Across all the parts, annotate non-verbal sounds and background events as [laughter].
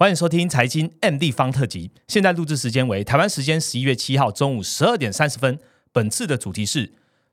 欢迎收听财经 MD 方特辑。现在录制时间为台湾时间十一月七号中午十二点三十分。本次的主题是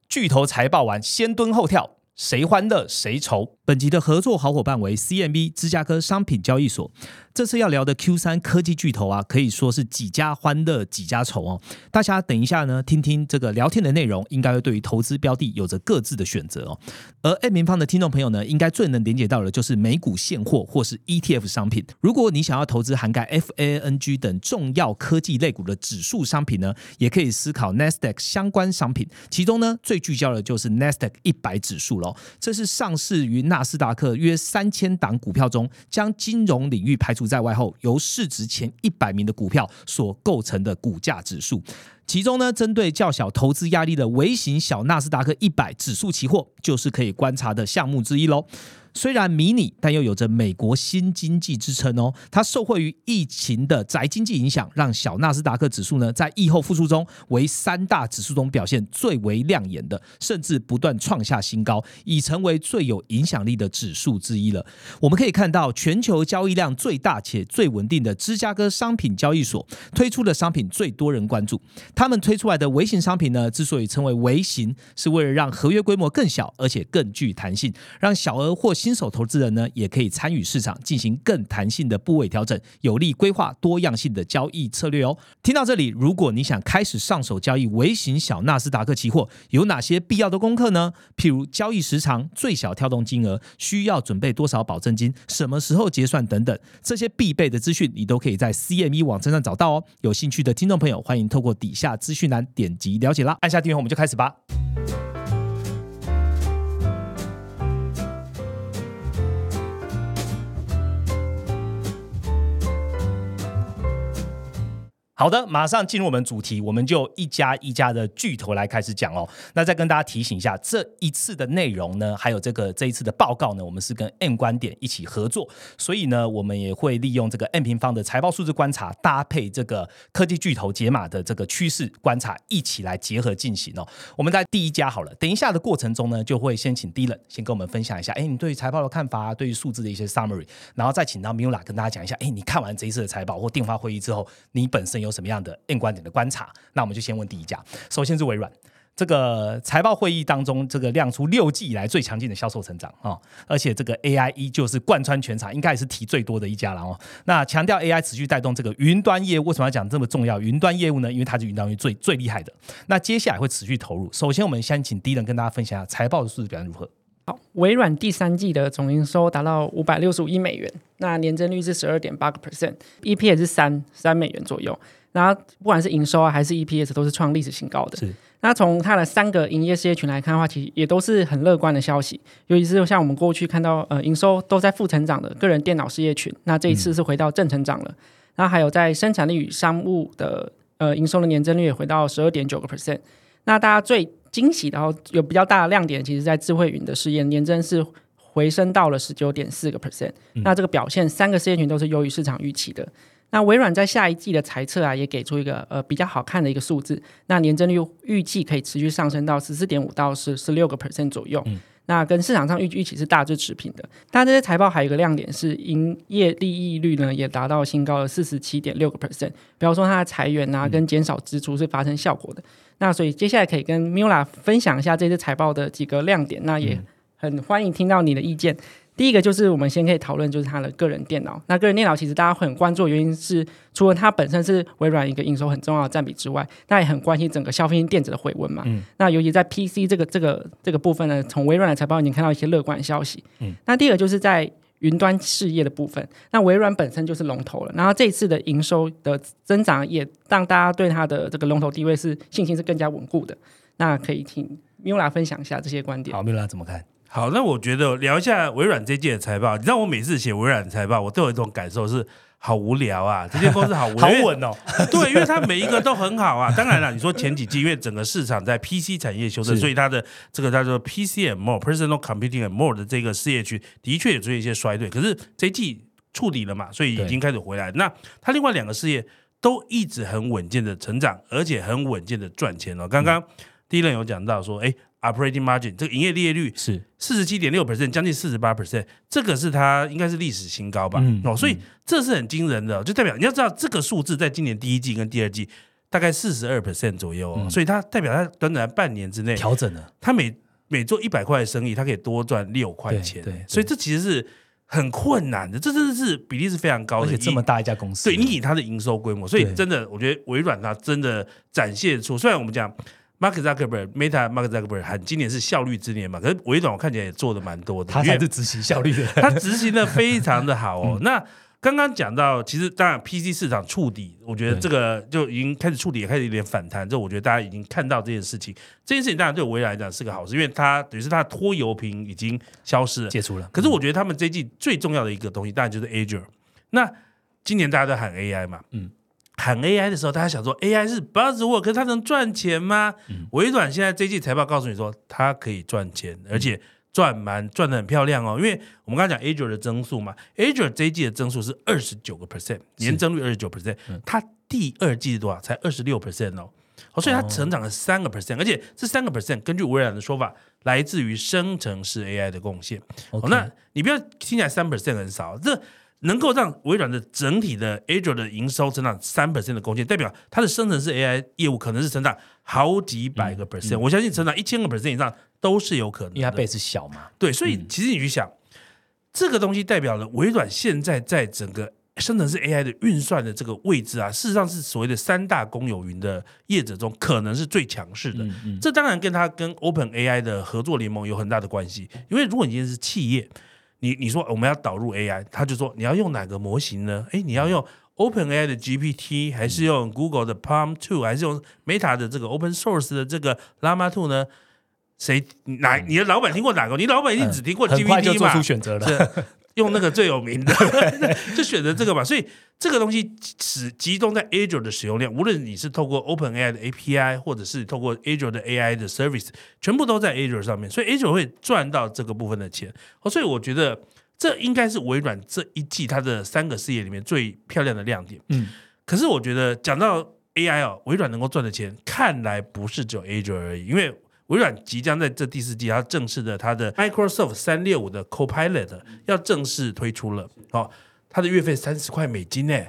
巨头财报完先蹲后跳。谁欢乐谁愁？本集的合作好伙伴为 CMB 芝加哥商品交易所。这次要聊的 Q 三科技巨头啊，可以说是几家欢乐几家愁哦。大家等一下呢，听听这个聊天的内容，应该会对于投资标的有着各自的选择哦。而 M 平方的听众朋友呢，应该最能理解到的就是美股现货或是 ETF 商品。如果你想要投资涵盖 FANG 等重要科技类股的指数商品呢，也可以思考 Nasdaq 相关商品。其中呢，最聚焦的就是 Nasdaq 一百指数了。这是上市于纳斯达克约三千档股票中，将金融领域排除在外后，由市值前一百名的股票所构成的股价指数。其中呢，针对较小投资压力的微型小纳斯达克一百指数期货，就是可以观察的项目之一喽。虽然迷你，但又有着美国新经济之称哦。它受惠于疫情的宅经济影响，让小纳斯达克指数呢在疫后复苏中为三大指数中表现最为亮眼的，甚至不断创下新高，已成为最有影响力的指数之一了。我们可以看到，全球交易量最大且最稳定的芝加哥商品交易所推出的商品最多人关注。他们推出来的微型商品呢，之所以称为微型，是为了让合约规模更小，而且更具弹性，让小额或新手投资人呢，也可以参与市场进行更弹性的部位调整，有利规划多样性的交易策略哦。听到这里，如果你想开始上手交易微型小纳斯达克期货，有哪些必要的功课呢？譬如交易时长、最小跳动金额、需要准备多少保证金、什么时候结算等等，这些必备的资讯，你都可以在 CME 网站上找到哦。有兴趣的听众朋友，欢迎透过底下资讯栏点击了解啦。按下订阅，我们就开始吧。好的，马上进入我们主题，我们就一家一家的巨头来开始讲哦。那再跟大家提醒一下，这一次的内容呢，还有这个这一次的报告呢，我们是跟 M 观点一起合作，所以呢，我们也会利用这个 M 平方的财报数字观察，搭配这个科技巨头解码的这个趋势观察，一起来结合进行哦。我们在第一家好了，等一下的过程中呢，就会先请 Dylan 先跟我们分享一下，哎，你对于财报的看法，对于数字的一些 summary，然后再请到 Mula 跟大家讲一下，哎，你看完这一次的财报或电话会议之后，你本身有什么样的硬观点的观察？那我们就先问第一家，首先是微软。这个财报会议当中，这个亮出六季以来最强劲的销售成长啊，而且这个 AI 依旧是贯穿全场，应该也是提最多的一家了哦。那强调 AI 持续带动这个云端业务，为什么要讲这么重要？云端业务呢？因为它是云端业最最厉害的。那接下来会持续投入。首先，我们先请第一人跟大家分享一下财报的数字表现如何。好，微软第三季的总营收达到五百六十五亿美元，那年增率是十二点八个 percent，EP 也是三三美元左右。然后不管是营收啊还是 EPS 都是创历史新高的。是。那从它的三个营业事业群来看的话，其实也都是很乐观的消息。尤其是像我们过去看到，呃，营收都在负成长的个人电脑事业群，那这一次是回到正成长了。然后还有在生产力与商务的呃营收的年增率也回到十二点九个 percent。那大家最惊喜，然后有比较大的亮点，其实在智慧云的试验年增是回升到了十九点四个 percent。那这个表现三个事业群都是优于市场预期的。那微软在下一季的财测啊，也给出一个呃比较好看的一个数字，那年增率预计可以持续上升到十四点五到十十六个 percent 左右。那跟市场上预预期是大致持平的。但这些财报还有一个亮点是，营业利益率呢也达到新高的四十七点六个 percent。比方说它的裁员啊跟减少支出是发生效果的。那所以接下来可以跟 Mila 分享一下这些财报的几个亮点。那也很欢迎听到你的意见。第一个就是我们先可以讨论，就是它的个人电脑。那个人电脑其实大家会很关注的原因是，除了它本身是微软一个营收很重要的占比之外，那也很关心整个消费性电子的回温嘛。嗯。那尤其在 PC 这个这个这个部分呢，从微软的财报已经看到一些乐观消息。嗯。那第二个就是在云端事业的部分，那微软本身就是龙头了，然后这一次的营收的增长也让大家对它的这个龙头地位是信心是更加稳固的。那可以请 Mila 分享一下这些观点。好，Mila 怎么看？好，那我觉得聊一下微软这届的财报。你知道我每次写微软财报，我都有一种感受是好无聊啊！这些公司好无 [laughs] 好稳哦。对，因为它每一个都很好啊。当然了，你说前几季因为整个市场在 PC 产业修正，所以它的这个叫做 PC and more personal computing and more 的这个事业区的确有出现一些衰退。可是这季触底了嘛，所以已经开始回来。那它另外两个事业都一直很稳健的成长，而且很稳健的赚钱哦。刚刚第一轮有讲到说，哎。Operating margin 这个营业利润率是。四十七点六 percent，将近四十八 percent，这个是它应该是历史新高吧？嗯哦，所以这是很惊人的，就代表你要知道这个数字在今年第一季跟第二季大概四十二 percent 左右、哦，嗯。所以它代表它短短半年之内，调整了，它每每做一百块的生意，它可以多赚六块钱，对所以这其实是很困难的，这真的是比例是非常高的，而且这么大一家公司，对你以它的营收规模，所以真的，我觉得微软它真的展现出，虽然我们讲 Mark Zuckerberg、Meta、Mark Zuckerberg 喊今年是效率之年嘛，可是微软我看起来也做的蛮多的，他才是执行效率的 [laughs] 他。执行的非常的好 [laughs] 嗯哦。那刚刚讲到，其实当然 PC 市场触底，我觉得这个就已经开始触底，也开始有点反弹。这我觉得大家已经看到这件事情，这件事情当然对微软来讲是个好事，因为它等于是它的拖油瓶已经消失了。解除了，可是我觉得他们这一季最重要的一个东西，当然就是 Azure。那今年大家都喊 AI 嘛，嗯嗯，喊 AI 的时候，大家想说 AI 是 buzzword，可是它能赚钱吗？微软现在这季财报告诉你说，它可以赚钱，而且赚蛮赚的很漂亮哦。因为我们刚刚讲 Azure 的增速嘛，Azure 这一季的增速是二十九个 percent，年增率二十九 percent，它第二季是多少？才二十六 percent 哦。哦，所以它成长了三个 percent，而且这三个 percent 根据微软的说法，来自于生成式 AI 的贡献。哦，那你不要听起来三 percent 很少，这能够让微软的整体的 Azure 的营收增长三 percent 的贡献，代表它的生成式 AI 业务可能是成长好几百个 percent，、我相信成长一千个 percent 以上都是有可能的。因为它 base 小嘛，对，所以其实你去想，这个东西代表了微软现在在整个生成式 AI 的运算的这个位置啊，事实上是所谓的三大公有云的业者中可能是最强势的。这当然跟它跟 Open AI 的合作联盟有很大的关系，因为如果你今天是企业，你你说我们要导入 AI，他就说你要用哪个模型呢？诶，你要用 Open AI 的 GPT，还是用 Google 的 Palm Two，还是用 Meta 的这个 Open Source 的这个 Llama Two 呢？谁哪你的老板听过哪个？你老板一定只听过嗯很快就 GPT 嘛做出？选择了。是用那个最有名的，[laughs] 就选择这个嘛。所以这个东西只集中在 Azure 的使用量，无论你是透过 OpenAI 的 API，或者是透过 Azure 的 AI 的 service，全部都在 Azure 上面，所以 Azure 会赚到这个部分的钱。哦，所以我觉得这应该是微软这一季它的三个事业里面最漂亮的亮点。嗯，可是我觉得讲到 AI 哦，微软能够赚的钱，看来不是只有 Azure 而已，因为微软即将在这第四季，它正式的它的 Microsoft 三六五的 Copilot 要正式推出了。哦，它的月费三十块美金呢，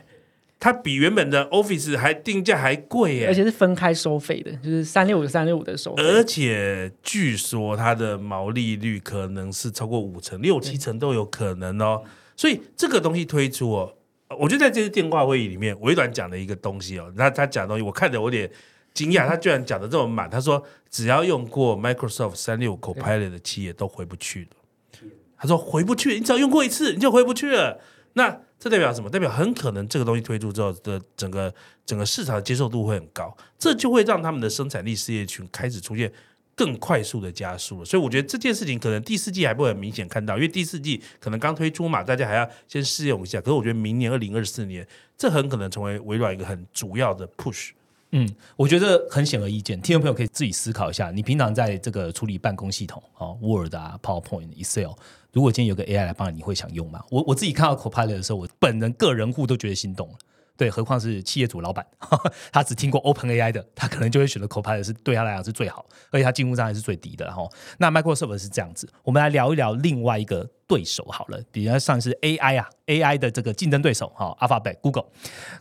它比原本的 Office 还定价还贵耶。而且是分开收费的，就是三六五三六五的收费。而且据说它的毛利率可能是超过五成、六七成都有可能哦。所以这个东西推出哦，呃我就在这次电话会议里面，微软讲了一个东西哦，那他讲的东西我看着有点惊讶，他居然讲的这么满。他说只要用过 Microsoft 三六 Copilot 的企业都回不去了。他说回不去，你只要用过一次你就回不去了。那这代表什么？代表很可能这个东西推出之后的整个整个市场的接受度会很高，这就会让他们的生产力事业群开始出现更快速的加速了。所以我觉得这件事情可能第四季还不会很明显看到，因为第四季可能刚推出嘛，大家还要先试用一下。可是我觉得明年二零二四年，这很可能成为微软一个很主要的 push。嗯，我觉得很显而易见，听众朋友可以自己思考一下，你平常在这个处理办公系统哦，Word 啊、PowerPoint、Excel，如果今天有个 AI 来帮你，你会想用吗？我我自己看到 Copilot 的时候，我本人个人户都觉得心动了。对，何况是企业主老板，[laughs] 他只听过 Open AI 的，他可能就会选择 Copilot 是对他来讲是最好，而且他进入障碍是最低的然后。那 Microsoft 是这样子，我们来聊一聊另外一个对手好了，比较像是 AI 啊 AI 的这个竞争对手哈，Alphabet Google。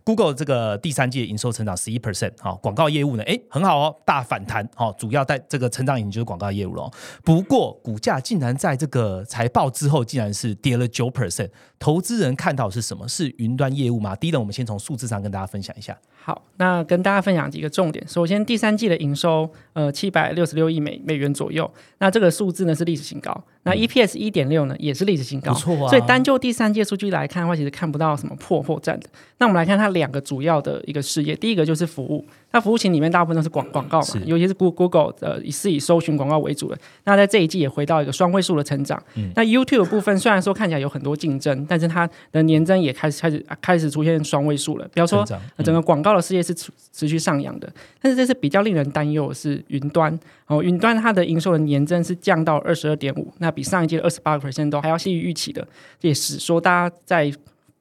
Google 这个第三季的营收成长十一 percent，好，广告业务呢，哎，很好哦，大反弹，好，主要在这个成长引擎就是广告业务咯。不过股价竟然在这个财报之后，竟然是跌了九 percent，投资人看到是什么？是云端业务吗？第一轮，我们先从数字上跟大家分享一下。好，那跟大家分享几个重点。首先，第三季的营收，呃，七百六十六亿美美元左右，那这个数字呢是历史新高。那 EPS 一点六呢也是历史新高，不错啊所以单就第三季数据来看的话，其实看不到什么破或绽的。那我们来看它两个主要的一个事业，第一个就是服务。那服务型里面大部分都是广广告嘛是，尤其是 Goo- Google 呃是以搜寻广告为主的。那在这一季也回到一个双位数的成长。那 YouTube 的部分虽然说看起来有很多竞争，但是它的年增也开始开始开始出现双位数了。比方说整个广告的事业是持持续上扬的，但是这是比较令人担忧的是云端哦，云端它的营收的年增是降到二十二点五，那比上一季的二十八个 percent 都还要低于预期的，这也使说大家在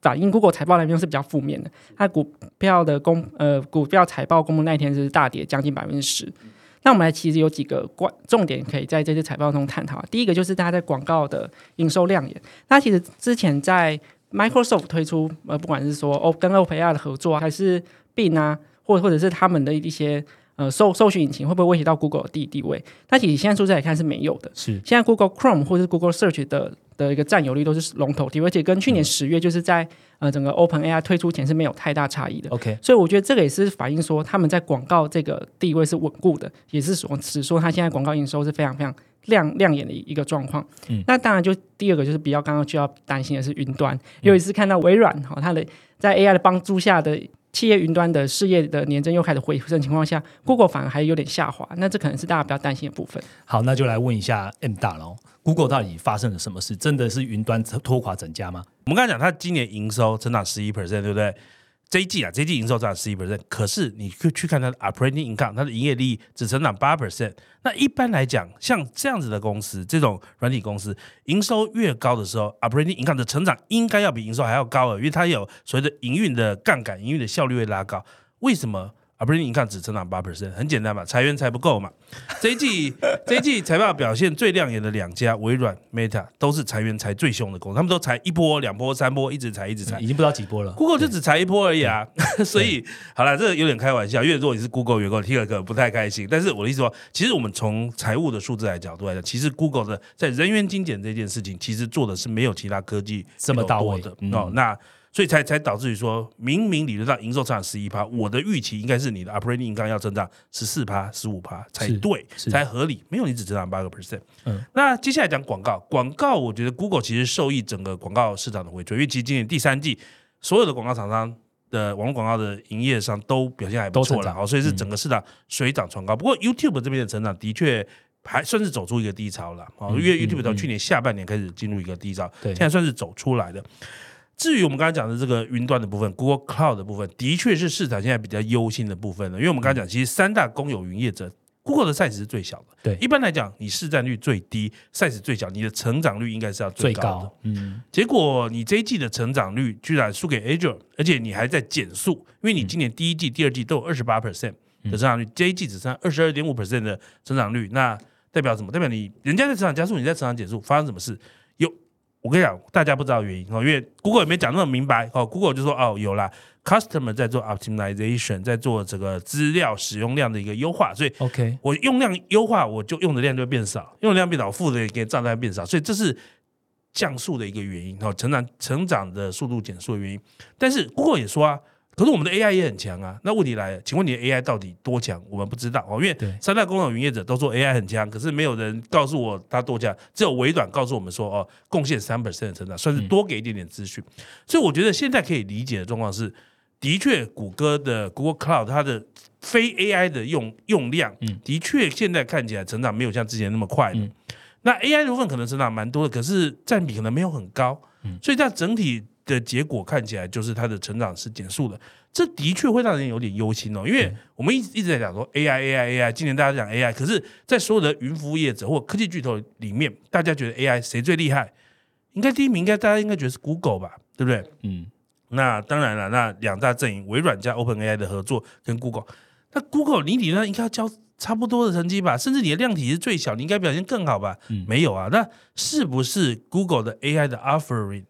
反映 Google 财报那边是比较负面的，它股票的公呃股票财报公布那一天是大跌将近百分之十。那我们来其实有几个关重点可以在这次财报中探讨啊。第一个就是大家在广告的营收亮眼。那其实之前在 Microsoft 推出呃，不管是说 O 跟 OpenAI 的合作，还是 Bing 啊，或或者是他们的一些呃搜搜寻引擎，会不会威胁到 Google 的地地位？那其实现在数字来看是没有的。是现在 Google Chrome 或者是 Google Search 的的一个占有率都是龙头地位，而且跟去年十月就是在呃整个 Open AI 推出前是没有太大差异的。OK，所以我觉得这个也是反映说他们在广告这个地位是稳固的，也是说只说他现在广告营收是非常非常亮亮眼的一个状况。嗯那当然就第二个就是比较刚刚需要担心的是云端，尤其是看到微软哈、它的在 AI 的帮助下的。企业云端的事业的年增又开始回升的情况下，Google 反而还有点下滑，那这可能是大家比较担心的部分。好，那就来问一下 M 大佬，Google 到底发生了什么事？真的是云端拖垮整家吗？我们刚才讲，它今年营收增长十一 percent，对不对？这一季啊，这一季营收涨十一 percent，可是你去去看它的 operating income，它的营业利益只成长八 percent。那一般来讲，像这样子的公司，这种软体公司，营收越高的时候，operating income 的成长应该要比营收还要高了，因为它有所谓的营运的杠杆，营运的效率会拉高。为什么？operating income 只成长八 percent，很简单嘛，裁员才不够嘛。这一季这一季财报表现最亮眼的两家，微软、Meta 都是裁员裁最凶的公司，他们都裁一波、两波、三波，一直裁一直裁已。经不知道几波了。Google 就只裁一波而已啊，[laughs] 所以好了，这个有点开玩笑，因为如果你是 Google 员工，听了可能不太开心。但是我的意思说，其实我们从财务的数字来角度来讲，其实 Google 的在人员精简这件事情，其实做的是没有其他科技这么到位的、嗯哦。那所以才才导致于说，明明理论上营收增长十一趴，我的预期应该是你的 operating income 要增长十四趴、十五趴才对，才合理。没有你只增长八个 percent。嗯那接下来讲广告，广告我觉得 Google 其实受益整个广告市场的回追，因为其实今年第三季所有的广告厂商的网络广告的营业商都表现还不错了，好，所以是整个市场水涨船高。不过 YouTube 这边的成长的确。还算是走出一个低潮了哦，因为嗯 YouTube 到嗯去年下半年开始进入一个低潮，对现在算是走出来的。至于我们刚才讲的这个云端的部分，Google Cloud 的部分，的确是市场现在比较忧心的部分了。因为我们刚才讲，其实三大公有云业者，Google 的 size 是最小的。对一般来讲，你市占率最低，size 最小，你的成长率应该是要最最高的。高，嗯，结果你这一季的成长率居然输给 Azure，而且你还在减速，因为你今年第一季、第二季都有二十八 percent 的成长率，这一季只剩二十二点五 percent 的成长率，那代表什么？代表你人家在成长加速，你在成长减速，发生什么事？有，我跟你讲，大家不知道原因哦，因为 Google 也没讲那么明白哦，Google 就说哦有啦，customer 在做 optimization，在做这个资料使用量的一个优化，所以 OK，我用量优化，我就用的量就会变少，用的量变少，负的给账单变少，所以这是降速的一个原因，哦，成长成长的速度减速的原因。但是 Google 也说啊，可是我们的 AI 也很强啊。那问题来了，请问你的 AI 到底多强？我们不知道哦，因为三大工厂营业者都说 AI 很强，可是没有人告诉我它多强，只有微软告诉我们说哦，贡献三 percent 的成长，算是多给一点点资讯。所以我觉得现在可以理解的状况是，的确，谷歌的 Google Cloud 它的非 AI 的用用量，嗯的确现在看起来成长没有像之前那么快了。嗯那 AI 的部分可能成长蛮多的，可是占比可能没有很高，嗯所以在整体的结果看起来就是它的成长是减速的，这的确会让人有点忧心哦。因为我们一直一直在讲说 AI AI AI，今年大家讲 AI，可是，在所有的云服务业者或科技巨头里面，大家觉得 AI 谁最厉害？应该第一名，应该大家应该觉得是 Google 吧，对不对？嗯，那当然了，那两大阵营微软加 OpenAI 的合作跟 Google，那 Google 你理论上应该要交差不多的成绩吧，甚至你的量体是最小，你应该表现更好吧？嗯没有啊，那是不是 Google 的 AI 的 offering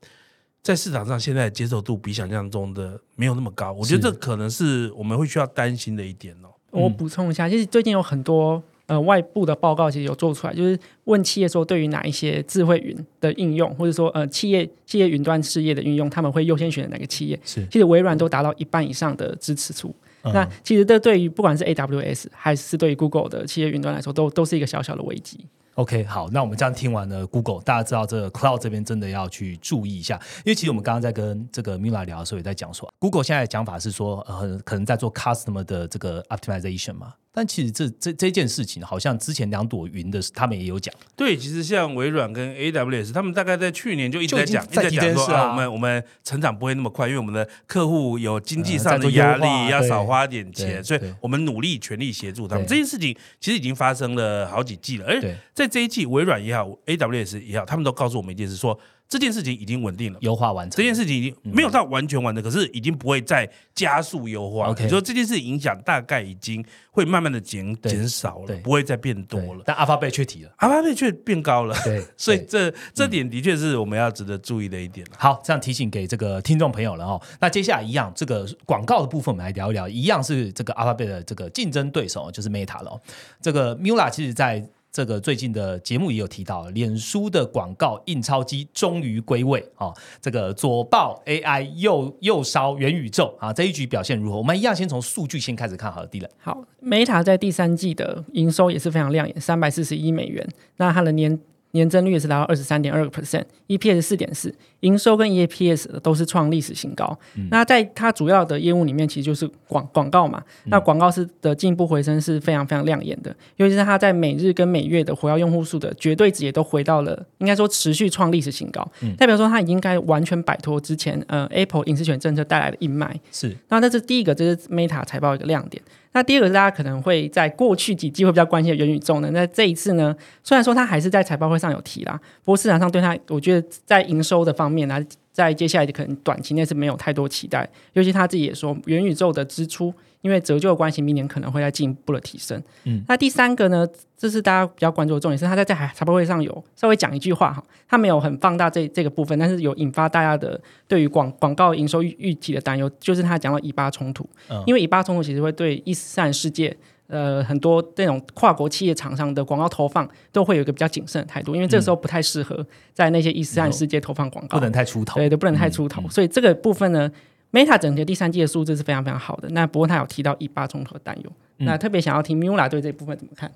在市场上现在接受度比想象中的没有那么高？我觉得是这可能是我们会需要担心的一点哦。我嗯补充一下，其实最近有很多呃外部的报告，其实有做出来，就是问企业说对于哪一些智慧云的应用，或者说呃企业企业云端事业的运用，他们会优先选哪个企业？是。其实微软都达到一半以上的支持度。嗯那其实这对于不管是 AWS 还是对于 Google 的企业云端来说，都都是一个小小的危机。OK，好，那我们这样听完了 Google，大家知道这个 Cloud 这边真的要去注意一下，因为其实我们刚刚在跟这个 Mila 聊的时候也在讲说，Google 现在的讲法是说，呃，可能在做 customer 的这个 optimization 嘛，但其实这这这件事情好像之前两朵云的他们也有讲，对，其实像微软跟 AWS，他们大概在去年就一直在讲，一直在讲说我们我们成长不会那么快，因为我们的客户有经济呃上的压化力，要少花点钱，所以我们努力全力协助他们。这件事情其实已经发生了好几季了，而，在这一季，微软也好，AWS 也好，他们都告诉我们一件事，说这件事情已经稳定了。优化完成这件事情已经没有到完全完的，可是已经不会再加速优化。OK 你说这件事影响大概已经会慢慢的减减少了，不会再变多了。但阿发贝却提了，阿发贝却变高了，对，[laughs] 所以对这这点的确是我们要值得注意的一点了。好，这样提醒给这个听众朋友了哦。那接下来一样，这个广告的部分我们来聊一聊，一样是这个 Alphabet 的这个竞争对手就是 Meta 了、哦。这个 Mula 其实在这个最近的节目也有提到，脸书的广告印钞机终于归位哦。这个左爆 AI，右右烧元宇宙啊，这一局表现如何？我们一样先从数据先开始看好了，第一好，Meta 在第三季的营收也是非常亮眼，三百四十一美元，那它的年年增率也是达到二十三点二个 percent，EPS 四点四，营收跟 EPS 都是创历史新高。那在它主要的业务里面，其实就是广广告嘛。那广告是的进一步回升是非常非常亮眼的，尤其是它在每日跟每月的活跃用户数的绝对值也都回到了，应该说持续创历史新高，代表说它已经该完全摆脱之前呃 Apple 隐私权政策带来的阴霾。是那这是第一个，这是 Meta 财报一个亮点。那第二个是大家可能会在过去几季会比较关心的元宇宙呢。那这一次呢，虽然说它还是在财报会上有提啦，不过市场上对它，我觉得在营收的方面呢，在接下来可能短期内是没有太多期待。尤其他自己也说，元宇宙的支出因为折旧的关系，明年可能会再进一步的提升。嗯，那第三个呢，这是大家比较关注的重点是，他在在财报会上有稍微讲一句话哈，他没有很放大这这个部分，但是有引发大家的对于广广告营收预预期的担忧，就是他讲到以巴冲突，嗯因为以巴冲突其实会对伊斯兰世界。呃，很多这种跨国企业厂商的广告投放都会有一个比较谨慎的态度，因为这个时候不太适合在那些伊斯兰世界投放广告，不能太出头。对对，不能太出头。所以这个部分呢，Meta 整个第三季的数字是非常非常好的。那不过他有提到以巴冲突的担忧，那特别想要听 Mula 对这部分怎么看？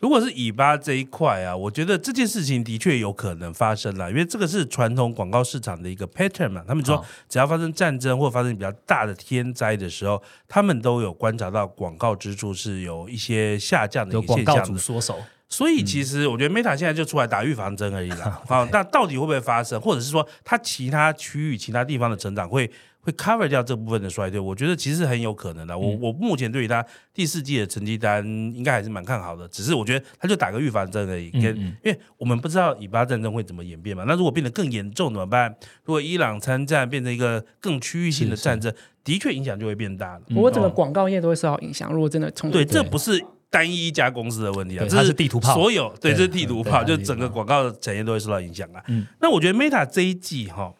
如果是尾巴这一块啊，我觉得这件事情的确有可能发生了，因为这个是传统广告市场的一个 pattern 嘛。他们说，只要发生战争或发生比较大的天灾的时候，他们都有观察到广告支出是有一些下降的一个现象的广告主。缩手，所以其实我觉得 Meta 现在就出来打预防针而已啦。[laughs] 好，那到底会不会发生，或者是说它其他区域、其他地方的成长会会 cover 掉这部分的衰退？我觉得其实很有可能的。我我目前对于他第四季的成绩单应该还是蛮看好的，只是我觉得他就打个预防针而已。跟因为我们不知道以巴战争会怎么演变嘛，那如果变得更严重怎么办？如果伊朗参战变成一个更区域性的战争，的确影响就会变大了。不过整个哦广告业都会受到影响。如果真的冲突对，这不是单一一家公司的问题啊，这是地图炮所有对，对这是地图炮，就整个广告产业都会受到影响啊。嗯那我觉得 Meta 这一季哈，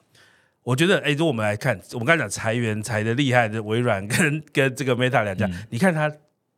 我觉得哎，如果我们来看，我们刚才讲裁员裁的厉害的微软 [laughs] 跟跟这个 Meta 两家，嗯你看它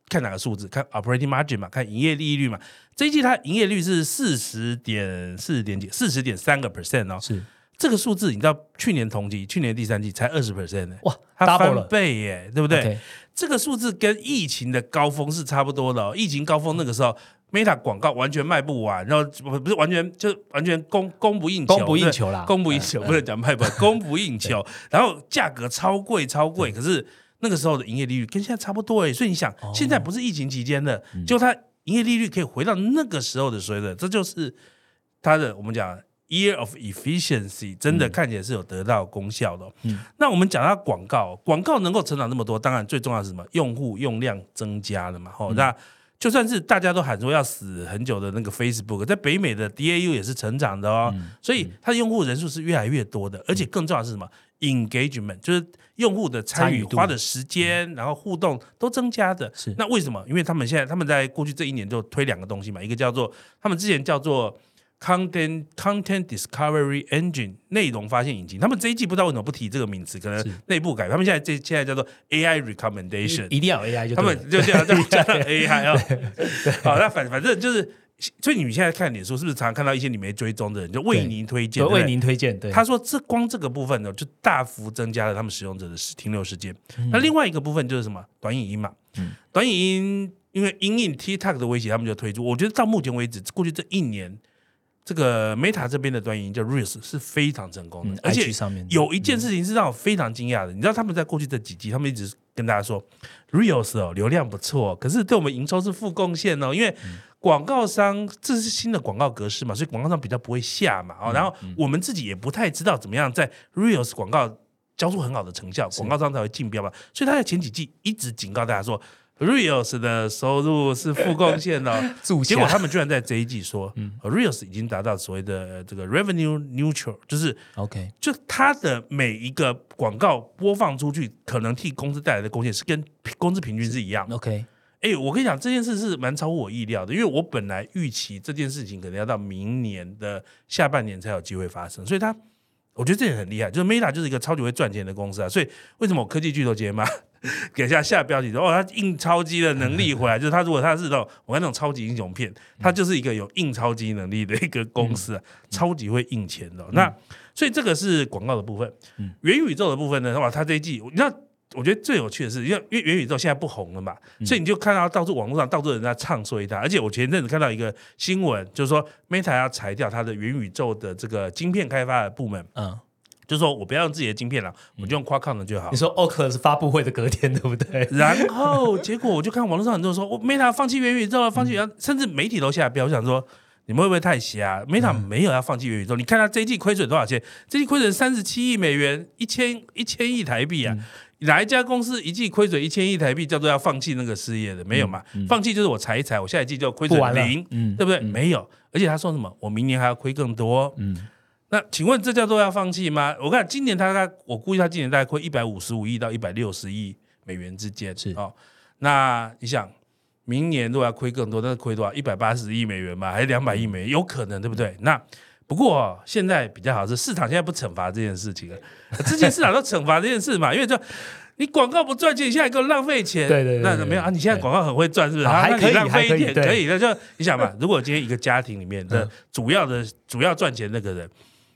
看哪个数字？看 operating margin 嘛，看营业利率嘛。这一季它营业率是四十点四十点几，四十点三个 percent 哦。是这个数字你知道，去年同期，去年第三季才二十 percent 呢，哇它，double 了翻，倍耶，对不对这个数字跟疫情的高峰是差不多的、哦。疫情高峰那个时候，Meta 广告完全卖不完，然后不不是完全就完全供供不应求，供不应求啦，供不应求，嗯不能讲卖不完，供不应求。[laughs] 然后价格超贵超贵，可是那个时候的营业利率跟现在差不多诶。所以你想，哦现在不是疫情期间的，嗯就它营业利率可以回到那个时候的水准，这就是它的我们讲。Year of efficiency 真的看起来是有得到功效的那我们讲到广告，广告能够成长这么多，当然最重要的是什么？用户用量增加了嘛。吼哦，那就算是大家都喊说要死很久的那个 Facebook，在北美的 DAU 也是成长的哦，嗯所以它的用户人数是越来越多的，而且更重要的是什么？Engagement 就是用户的参与、花的时间，然后互动都增加的。是那为什么？因为他们现在他们在过去这一年就推两个东西嘛，一个叫做他们之前叫做 Content Content Discovery Engine 内容发现引擎，他们这一季不知道为什么不提这个名词，可能是。内部改，他们现在这现在叫做 AI Recommendation，一定要有 AI 就他们就这样这样加上 AI 哦，好，那反反正就是，所以你们现在看脸书是不是常常看到一些你没追踪的人就为您推荐，就为您推荐，对，他说这光这个部分呢，就大幅增加了他们使用者的时停留时间。那另外一个部分就是什么？短影音嘛，嗯。短影音因为因应 TikTok 的威胁，他们就推出。我觉得到目前为止，过去这一年，这个 Meta 这边的短影音叫 Reels 是非常成功的，嗯而且上面有一件事情是让我非常惊讶的，你知道他们在过去这几季，他们一直跟大家说 Reels 哦流量不错，可是对我们营收是负贡献哦，因为广告商这是新的广告格式嘛，所以广告商比较不会下嘛，哦，然后我们自己也不太知道怎么样在 Reels 广告交出很好的成效，广告商才会竞标嘛，所以他在前几季一直警告大家说。Reels 的收入是负贡献的，[laughs] 注结果他们居然在这一季说、r e e l s 已经达到所谓的呃这个 revenue neutral，就是 OK 就它的每一个广告播放出去，可能替公司带来的贡献是跟工资平均是一样的。OK，哎、我跟你讲，这件事是蛮超乎我意料的，因为我本来预期这件事情可能要到明年的下半年才有机会发生，所以它，我觉得这也很厉害，就是 Meta 就是一个超级会赚钱的公司啊，所以为什么我科技巨头节目 [laughs] 给下下标题说哦，他印钞机的能力回来，就是他如果他是那种我看那种超级英雄片，他就是一个有印钞机能力的一个公司啊，超级会印钱的哦、那所以这个是广告的部分，元宇宙的部分呢，哇，他这一季你知道。我觉得最有趣的是，因为因为元宇宙现在不红了嘛，所以你就看到到处网络上到处人在唱衰它。而且我前阵子看到一个新闻，就是说 Meta 要裁掉它的元宇宙的这个晶片开发的部门，嗯，就是说我不要用自己的晶片了，我就用 Qualcomm 的就好你。说 Oculus 发布会的隔天对不对？然后结果我就看网络上很多人说，我 Meta 放弃元宇宙了，放弃元，甚至媒体都下标。我想说，你们会不会太瞎？Meta 没有要放弃元宇宙，你看它这一季亏损多少钱？这季亏损三十七亿美元，一千一千亿台币啊！哪一家公司一季亏损一千亿台币叫做要放弃那个事业的？没有嘛？放弃就是我裁一裁，我下一季就亏损零，嗯对不对？没有，而且他说什么？我明年还要亏更多。嗯，那请问这叫做要放弃吗？我看今年他大概，我估计他今年大概亏一百五十五亿到一百六十亿美元之间。是哦，那你想，明年如果要亏更多，那是亏多少？一百八十亿美元吧，还是两百亿美元？有可能，对不对？那不过、哦、现在比较好是市场现在不惩罚这件事情了，[laughs] 之前市场都惩罚这件事嘛，因为就。你广告不赚钱，你现在给我浪费钱，对对对对那没有啊？你现在广告很会赚，是不是？啊还可以那你浪费一点还可以对可以，那就你想嘛，如果今天一个家庭里面的嗯主要的主要赚钱那个人，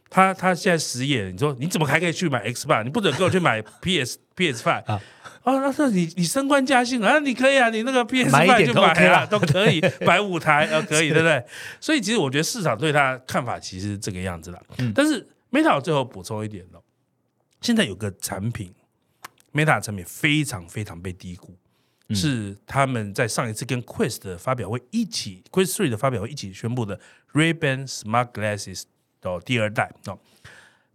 他他现在失业了，你说你怎么还可以去买 Xbox？你不准给我去买 [laughs] PS PS Five 啊哦，那那你你升官加薪啊？你可以啊，你那个 PS Five 就买 OK 啊，都可以 [laughs] 买五台，呃，可以，对不对？所以其实我觉得市场对他看法其实是这个样子啦。嗯但是 Meta 最后补充一点哦，现在有个产品，Meta 的产品非常非常被低估。嗯是他们在上一次跟 Quest 的发表会一起，Quest Three 的发表会一起宣布的 Ray-Ban Smart Glasses 的第二代哦，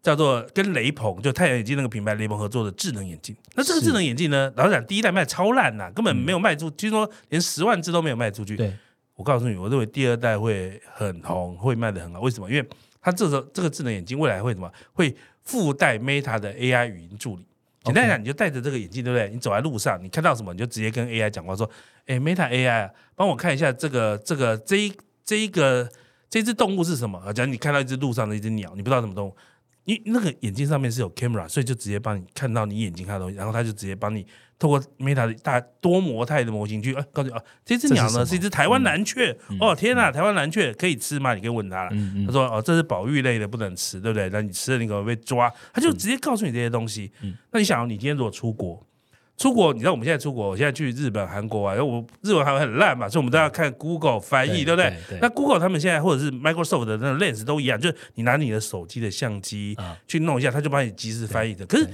叫做跟雷朋就太阳眼镜那个品牌雷朋合作的智能眼镜。那这个智能眼镜呢，老实讲，第一代卖超烂呐、根本没有卖出，据说连十万只都没有卖出去。对，我告诉你，我认为第二代会很红，会卖的很好。为什么？因为它这时候这个智能眼镜未来会什么？会附带 Meta 的 AI 语音助理。简单来讲，你就戴着这个眼镜，对不对？你走在路上，你看到什么，你就直接跟 AI 讲话，说：“哎，Meta AI 啊，帮我看一下这个这个这一这一个这只动物是什么？”啊，假如你看到一只路上的一只鸟，你不知道什么动物，你那个眼睛上面是有 camera，所以就直接帮你看到你眼睛看到的东西，然后它就直接帮你透过 Meta 的大多模态的模型去，哎，告诉你啊，这只鸟呢是一只台湾蓝雀，哦天哪，台湾蓝雀可以吃吗？你可以问他了。他说：“哦，这是保育类的，不能吃，对不对？那你吃了，你可能会被抓。”他就直接告诉你这些东西。嗯那你想哦，你今天如果出国，出国，你知道我们现在出国，我现在去日本、韩国啊，因为我日文、还会很烂嘛，所以我们都要看 Google 翻译，对不对？那 Google 他们现在或者是 Microsoft 的那个 Lens 都一样，就是你拿你的手机的相机啊去弄一下，它就帮你及时翻译的。可是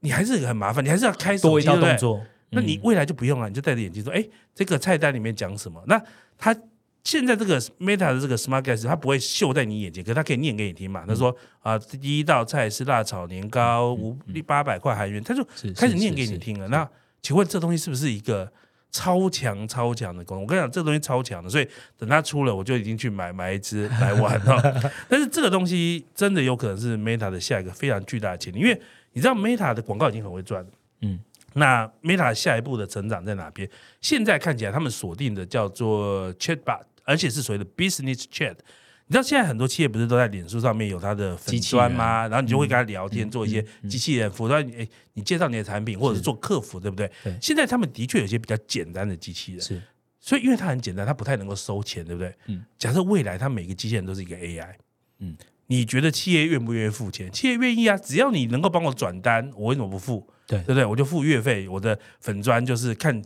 你还是很麻烦，你还是要开手机，对不对动作。嗯那你未来就不用了，你就戴着眼镜说，哎，这个菜单里面讲什么？那它现在这个 Meta 的这个 Smart Glass，它不会秀在你眼前，可是它可以念给你听嘛。他说啊，第一道菜是辣炒年糕，五八百块韩元，他就开始念给你听了。那请问这东西是不是一个超强超强的功能？我跟你讲，这东西超强的，所以等它出了，我就已经去买买一只来玩了。[laughs] 但是这个东西真的有可能是 Meta 的下一个非常巨大的潜力，因为你知道 Meta 的广告已经很会赚了。嗯那 Meta 下一步的成长在哪边？现在看起来他们锁定的叫做 Chatbot，而且是所谓的 Business Chat。你知道现在很多企业不是都在脸书上面有它的粉砖吗？然后你就会跟他聊天，嗯做一些嗯机器人辅导你，哎，你介绍你的产品，或者是是做客服，对不对？对现在他们的确有一些比较简单的机器人，是所以因为它很简单，它不太能够收钱，对不对？嗯假设未来它每个机器人都是一个 AI，嗯你觉得企业愿不愿意付钱？企业愿意啊，只要你能够帮我转单，我为什么不付？对对不对？我就付月费，我的粉砖就是看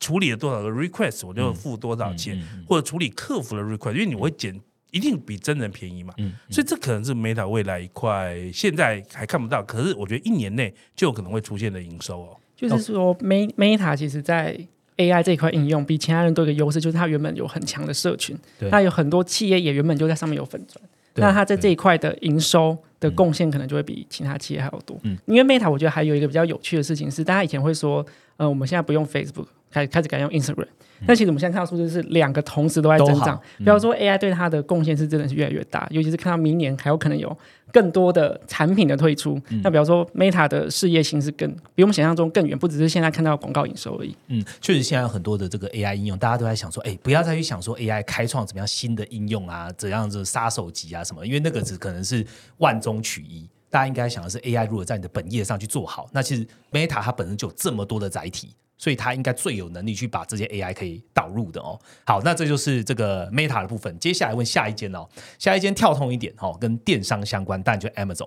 处理了多少个 request，我就付多少钱，嗯嗯或者处理客服的 request，因为你会减，一定比真人便宜嘛。嗯所以这可能是 Meta 未来一块现在还看不到，可是我觉得一年内就有可能会出现的营收哦。就是说，Me- Meta 其实在 AI 这一块应用比其他人都有一个优势，就是它原本有很强的社群，对那有很多企业也原本就在上面有粉砖，那它在这一块的营收的贡献可能就会比其他企业还要多。嗯因为 Meta 我觉得还有一个比较有趣的事情是，大家以前会说，呃，我们现在不用 Facebook，开开始改用 Instagram。但其实我们现在看到数字是两个同时都在增长都好，不要说 AI 对它的贡献是真的是越来越大，尤其是看到明年还有可能有更多的产品的推出。那比方说 Meta 的事业性是更比我们想象中更远，不只是现在看到广告营收而已。嗯，确实现在有很多的这个 AI 应用，大家都在想说，哎，不要再去想说 AI 开创怎么样新的应用啊，怎样子杀手级啊什么，因为那个只可能是万中取一。大家应该想的是 AI 如果在你的本业上去做好，那其实 Meta 它本身就有这么多的载体。所以它应该最有能力去把这些 AI 可以导入的哦。好，那这就是这个 Meta 的部分。接下来问下一间哦，下一间跳通一点哦，跟电商相关，但就 Amazon。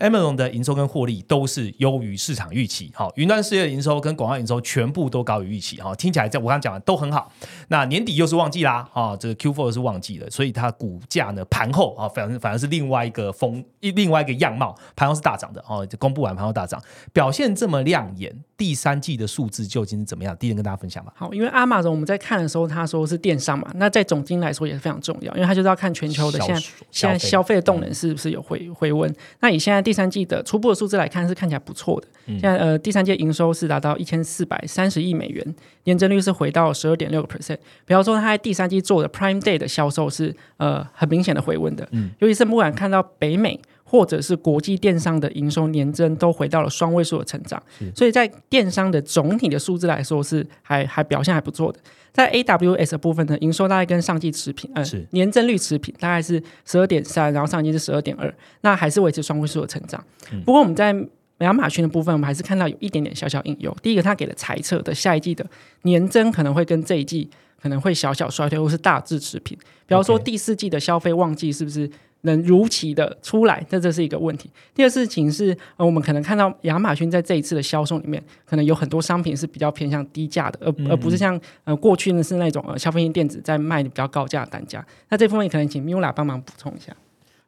Amazon 的营收跟获利都是优于市场预期。好，云端事业的营收跟广告营收全部都高于预期。哈，听起来在我刚刚讲的都很好。那年底又是旺季啦，啊，这个 Q4 是旺季了，所以它股价呢盘后啊，反正反而是另外一个风，另外一个样貌，盘后是大涨的哦。公布完盘后大涨，表现这么亮眼，第三季的数字究竟是怎么样？第一人跟大家分享吧。好，因为阿玛总我们在看的时候，他说是电商嘛，那在总经来说也是非常重要，因为他就是要看全球的现在现在消费的动能是不是有回回温。那以现在第三季的初步的数字来看，是看起来不错的。现在呃，第三季营收是达到一千四百三十亿美元，年增率是回到十二点六个 percent。比方说，他在第三季做的 Prime Day 的销售是呃很明显的回温的，嗯，尤其是不管看到北美。或者是国际电商的营收年增都回到了双位数的成长，所以在电商的总体的数字来说是还还表现还不错的。在 AWS 的部分呢，营收大概跟上季持平，呃，年增率持平，大概是十二点三，然后上季是十二点二，那还是维持双位数的成长。不过我们在亚马逊的部分，我们还是看到有一点点小小隐忧。第一个，他给了猜测的下一季的年增可能会跟这一季可能会小小衰退，或是大致持平。比方说第四季的消费旺季是不是？能如期的出来，这这是一个问题。第二事情是，呃，我们可能看到亚马逊在这一次的销售里面，可能有很多商品是比较偏向低价的，而而不是像呃过去呢是那种呃消费性电子在卖的比较高价的单价。那这方面可能请 Mula 帮忙补充一下。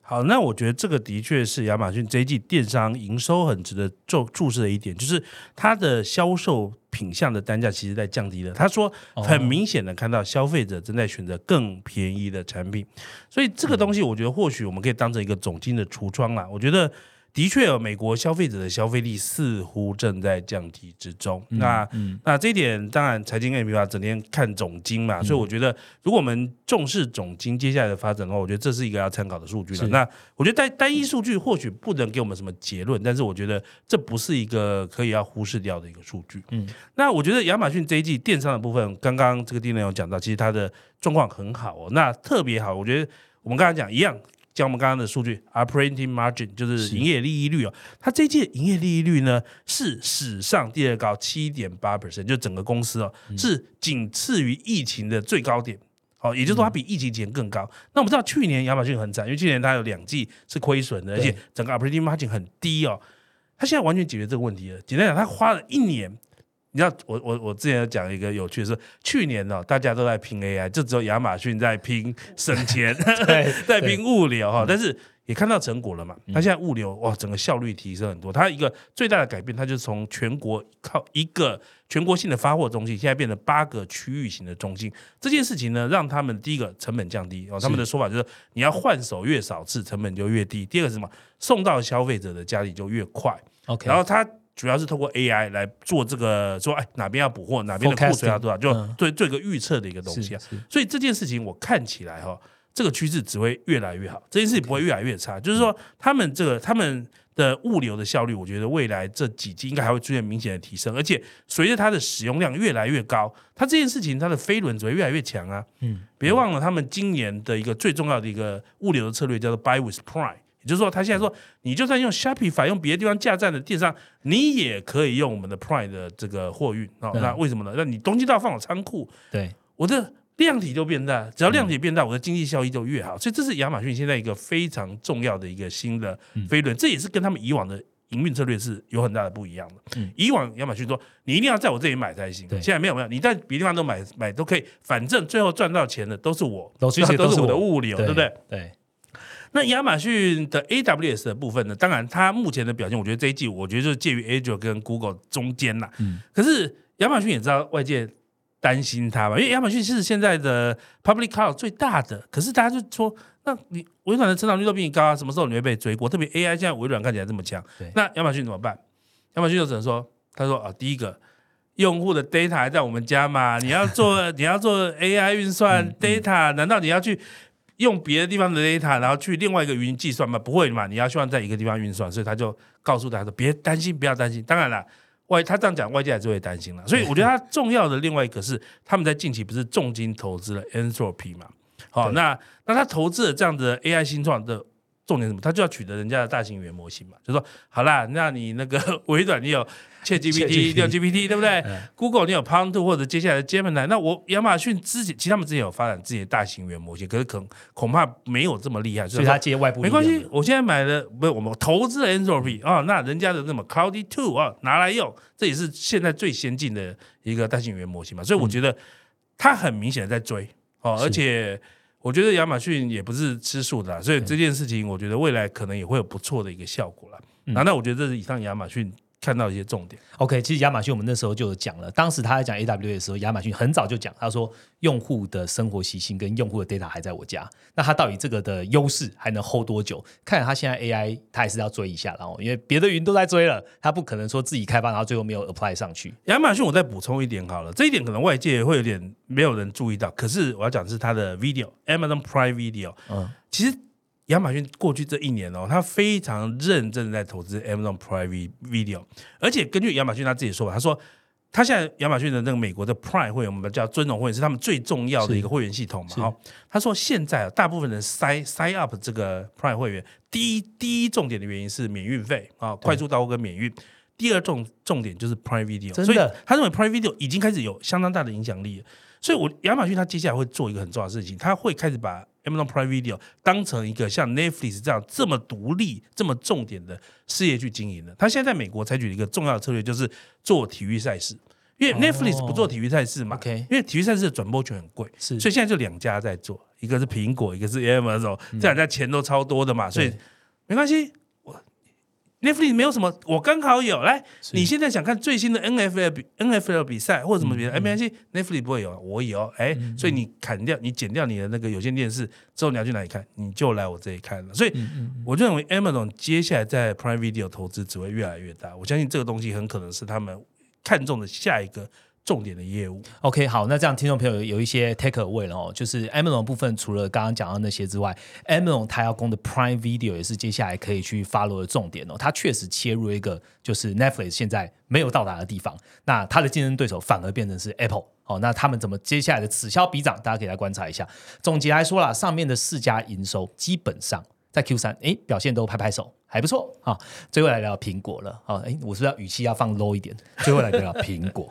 好，那我觉得这个的确是亚马逊这一季电商营收很值得注注视的一点，就是它的销售品项的单价其实在降低了。他说，很明显的看到消费者正在选择更便宜的产品，所以这个东西我觉得或许我们可以当成一个总金的橱窗啦。我觉得。的确，美国消费者的消费力似乎正在降低之中。那那这一点当然，财经 A P P 整天看总金嘛，所以我觉得，如果我们重视总金接下来的发展的话，我觉得这是一个要参考的数据了。那我觉得单单一数据或许不能给我们什么结论，但是我觉得这不是一个可以要忽视掉的一个数据。嗯，那我觉得亚马逊这一季电商的部分，刚刚这个丁内有讲到，其实它的状况很好哦。那特别好，我觉得我们刚才讲一样。像我们刚刚的数据，operating margin 就是营业利益率哦，它这届营业利益率呢是史上第二高，七点八 percent，就整个公司哦是仅次于疫情的最高点，哦，也就是说它比疫情前更高。那我们知道去年亚马逊很惨，因为去年它有两季是亏损的，而且整个 operating margin 很低哦，它现在完全解决这个问题了。简单讲，它花了一年。你知道我我我之前有讲一个有趣的是，去年呢大家都在拼 AI，就只有亚马逊在拼省钱，[laughs] [laughs] 在拼物流哈，但是也看到成果了嘛。它现在物流哇，整个效率提升很多。它一个最大的改变，它就从全国靠一个全国性的发货中心，现在变成八个区域型的中心。这件事情呢，让他们第一个成本降低哦，他们的说法就是你要换手越少次，成本就越低。第二个是什么？送到消费者的家里就越快。OK，然后它。主要是通过 AI 来做这个，说哎哪边要补货，哪边的库存要多少，就做做一个预测的一个东西啊。所以这件事情我看起来哈，这个趋势只会越来越好，这件事情不会越来越差。就是说，他们这个他们的物流的效率，我觉得未来这几季应该还会出现明显的提升，而且随着它的使用量越来越高，它这件事情它的飞轮只会越来越强啊。嗯，别忘了他们今年的一个最重要的一个物流的策略叫做 Buy with Prime。也就是说，他现在说，你就算用 Shopify 用别的地方架站的电商，你也可以用我们的 Prime 的这个货运啊。那为什么呢？那你东西都要放我仓库，对，我的量体就变大，只要量体变大，我的经济效益就越好。所以这是亚马逊现在一个非常重要的一个新的飞轮，这也是跟他们以往的营运策略是有很大的不一样的。以往亚马逊说，你一定要在我这里买才行，现在没有没有，你在别地方都买买都可以，反正最后赚到钱的都是我，都是都是我的物流，对不对？对。那亚马逊的 AWS 的部分呢？当然，它目前的表现，我觉得这一季，我觉得就是介于 Azure 跟 Google 中间啦。嗯。可是亚马逊也知道外界担心它嘛，因为亚马逊是现在的 Public Cloud 最大的，可是大家就说，那你微软的成长率都比你高啊，什么时候你会被追过？特别 AI 现在微软看起来这么强，那亚马逊怎么办？亚马逊就只能说，他说啊，第一个。用户的 data 还在我们家嘛？你要做 [laughs] 你要做 AI 运算 data，难道你要去用别的地方的 data，然后去另外一个云计算嘛？不会嘛？你要希望在一个地方运算，所以他就告诉大家说：别担心，不要担心。当然了，外他这样讲，外界还是会担心了。所以我觉得他重要的另外一个是，他们在近期不是重金投资了 Anthropy 嘛？好，那那他投资了这样的 AI 新创的。重点什么？他就要取得人家的大型语言模型嘛，就说好啦，那你那个 [laughs] 微软你有 ChatGPT，你有 GPT，对不对？Google 你有 p o n Two 或者接下来的 Gemini，那我亚马逊之前其实他们之前有发展自己的大型语言模型，可是可恐怕没有这么厉害，所以他接外部没关系。我现在买的不是我们投资 Anthropy 啊，那人家的什么 Cloudy Two 啊拿来用，这也是现在最先进的一个大型语言模型嘛，所以我觉得它很明显的在追哦，而且。我觉得亚马逊也不是吃素的，所以这件事情我觉得未来可能也会有不错的一个效果了。难道我觉得这是以上亚马逊。看到一些重点。OK，其实亚马逊我们那时候就有讲了，当时他在讲 AWS 的时候，亚马逊很早就讲，他说用户的生活习性跟用户的 data 还在我家，那他到底这个的优势还能 hold 多久？看来他现在 AI 他还是要追一下，然后因为别的云都在追了，他不可能说自己开发，然后最后没有 apply 上去。亚马逊我再补充一点好了，这一点可能外界会有点没有人注意到，可是我要讲的是它的 video，Amazon Prime Video，嗯，其实。亚马逊过去这一年哦，他非常认真的在投资 Amazon Prime Video，而且根据亚马逊他自己说，他说他现在亚马逊的那个美国的 Prime 会员，我们叫尊荣会员，是他们最重要的一个会员系统嘛。好，他说现在大部分人 sign sign up 这个 Prime 会员，第一第一重点的原因是免运费啊，快速到货跟免运。第二重重点就是 Prime Video，所以他认为 Prime Video 已经开始有相当大的影响力。所以，我亚马逊他接下来会做一个很重要的事情，他会开始把 Amazon Prime Video 当成一个像 Netflix 这样这么独立、这么重点的事业去经营的。他现在在美国采取一个重要的策略，就是做体育赛事，因为 Netflix 不做体育赛事嘛，因为体育赛事的转播权很贵，是，所以现在就两家在做，一个是苹果，一个是 Amazon，这两家钱都超多的嘛，所以没关系。Netflix 没有什么，我刚好有。来，你现在想看最新的 NFL 比 NFL 比赛或者什么别的？哎，没关系，Netflix 不会有，我有。哎，所以你砍掉，你剪掉你的那个有线电视之后，你要去哪里看？你就来我这里看了。所以，我认为 Amazon 接下来在 Prime Video 投资只会越来越大。我相信这个东西很可能是他们看中的下一个。重点的业务，OK，好，那这样听众朋友有一些 take away 了哦，就是 Amazon 部分除了刚刚讲到那些之外，Amazon 它要攻的 Prime Video 也是接下来可以去 follow 的重点哦。它确实切入一个就是 Netflix 现在没有到达的地方，那它的竞争对手反而变成是 Apple 哦。那他们怎么接下来的此消彼长，大家可以来观察一下。总结来说啦，上面的四家营收基本上在 Q 三哎表现都拍拍手。还不错啊，最后来聊苹果了啊！哎，我是要语气要放 low 一点，最后来聊聊苹果。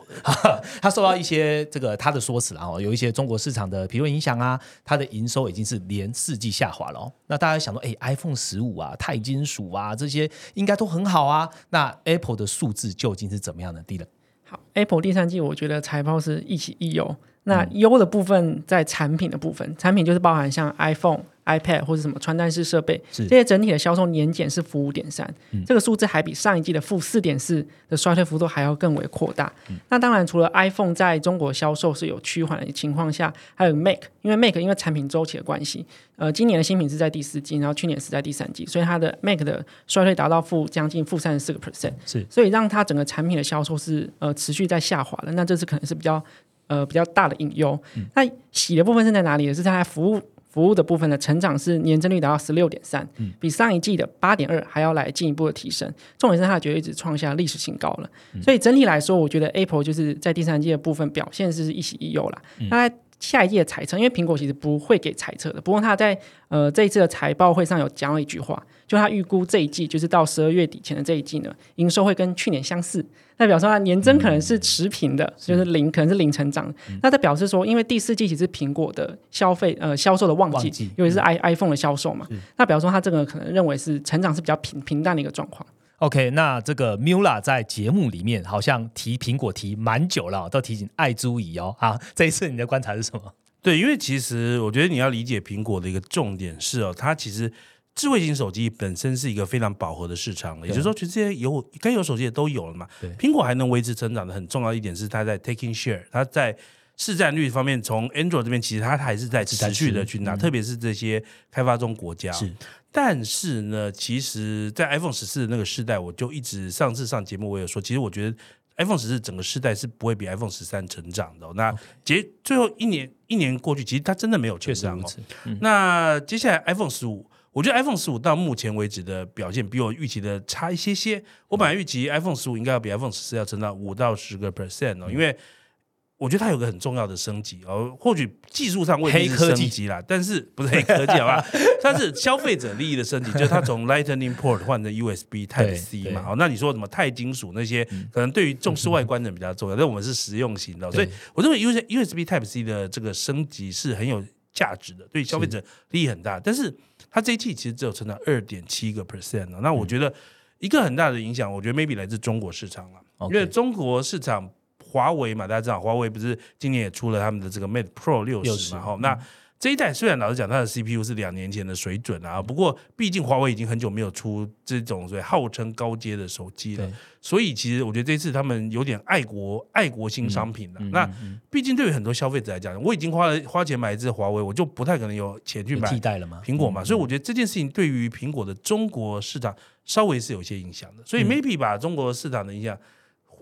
它受到一些这个它的说辞，然后有一些中国市场的评论影响啊，它的营收已经是连四季下滑了。那大家想说，哎，iPhone 十五啊、钛金属啊这些应该都很好啊，那 Apple 的数字究竟是怎么样的？低了好，Apple 第三季我觉得财报是一起一优。那优的部分在产品的部分，产品就是包含像 iPhone。iPad 或者什么穿戴式设备，这些整体的销售年减是负五点三，这个数字还比上一季的负四点四的衰退幅度还要更为扩大。那当然，除了 iPhone 在中国销售是有趋缓的情况下，还有 Mac，因为 Mac 因为产品周期的关系，呃，今年的新品是在第四季，然后去年是在第三季，所以它的 Mac 的衰退达到负将近负三十四个 percent，是，所以让它整个产品的销售是呃持续在下滑的。那这是可能是比较呃比较大的隐忧。那洗的部分是在哪里？是在它服务。服务的部分的成长是年增率达到十六点三，比上一季的八点二还要来进一步的提升。重点是它绝对值创下历史新高了。所以整体来说，我觉得 Apple 就是在第三季的部分表现是一喜一忧啦。那下一季的财测，因为苹果其实不会给猜测的。不过他在呃这一次的财报会上有讲了一句话，就他预估这一季就是到十二月底前的这一季呢，营收会跟去年相似，代表说它年增可能是持平的，就是零可能是零成长。那它表示说，因为第四季其实苹果的消费呃销售的旺季，尤其是 i iPhone 的销售嘛，那表示说它这个可能认为是成长是比较平平淡的一个状况。OK，那这个 Mula 在节目里面好像提苹果提蛮久了，都提醒爱猪乙哦。啊，这一次你的观察是什么？对，因为其实我觉得你要理解苹果的一个重点是哦，它其实智慧型手机本身是一个非常饱和的市场，也就是说，全世界有该有手机的都有了嘛。苹果还能维持成长的很重要一点是它在 taking share，它在市占率方面，从 Android 这边其实它还是在持续的去拿，特别是这些开发中国家。是。但是呢，其实，在 iPhone 十四的那个时代，我就一直上次上节目我有说，其实我觉得 iPhone 十四整个世代是不会比 iPhone 十三成长的哦、那结最后一年一年过去，其实它真的没有成长哦。确实如此。嗯那接下来 iPhone 十五，我觉得 iPhone 十五到目前为止的表现比我预期的差一些些。我本来预期 iPhone 十五应该要比 iPhone 十四要成长五到十个 percent 嗯哦，因为我觉得它有个很重要的升级哦，或许技术上未必是升级啦，但是不是黑科技好吧？[laughs] 它是消费者利益的升级，就是它从 Lightning port 换成 USB Type C 嘛。哦，那你说什么钛金属那些，可能对于重视外观的人比较重要，但我们是实用型的哦，所以我认为 U USB Type C 的这个升级是很有价值的，对消费者利益很大。但是它这一季其实只有成长二点七个 percent 哦，那我觉得一个很大的影响，我觉得 maybe 来自中国市场了，因为中国市场。华为嘛，大家知道，华为不是今年也出了他们的这个 Mate Pro 六十嘛？60哈，那这一代虽然老实讲，它的 CPU 是两年前的水准啊，不过毕竟华为已经很久没有出这种所谓号称高阶的手机了，所以其实我觉得这次他们有点爱国爱国新商品了。嗯那毕竟对于很多消费者来讲，我已经花了花钱买一只华为，我就不太可能有钱去有买替代了吗？苹果嘛，嗯所以我觉得这件事情对于苹果的中国市场稍微是有些影响的，所以嗯 maybe 把中国市场的影响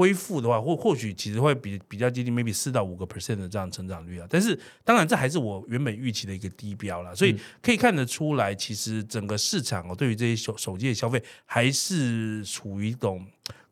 恢复的话，或或许其实会比比较接近 maybe 四到五个 percent 的这样成长率啊。但是当然这还是我原本预期的一个低标啦，所以可以看得出来，其实整个市场哦对于这些手手机的消费还是处于一种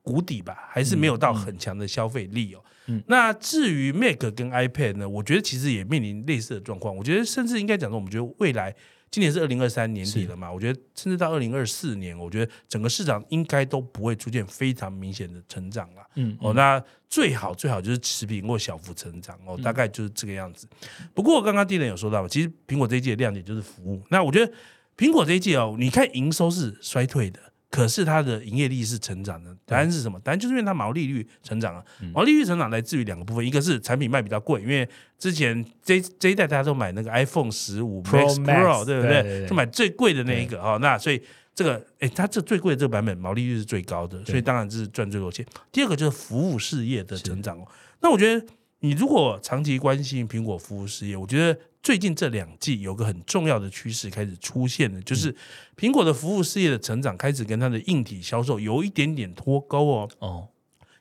谷底吧，还是没有到很强的消费力哦。嗯那至于 Mac 跟 iPad 呢，我觉得其实也面临类似的状况。我觉得甚至应该讲说，我们觉得未来今年是二零二三年底了嘛，我觉得甚至到二零二四年，我觉得整个市场应该都不会出现非常明显的成长了。嗯哦，那最好最好就是持平或小幅成长哦，大概就是这个样子。不过刚刚地人有说到，其实苹果这一季的亮点就是服务。那我觉得苹果这一季哦，你看营收是衰退的。可是它的营业利是成长的，答案是什么？答案就是因为它毛利率成长了。毛利率成长来自于两个部分，一个是产品卖比较贵，因为之前这这一代大家都买那个 iPhone 十五 Pro 对不对？就买最贵的那一个哈、哦。那所以这个，哎，它这最贵的这个版本毛利率是最高的，所以当然是赚最多钱。第二个就是服务事业的成长哦。那我觉得你如果长期关心苹果服务事业，我觉得最近这两季有个很重要的趋势开始出现了，就是苹果的服务事业的成长开始跟它的硬体销售有一点点脱钩哦。哦，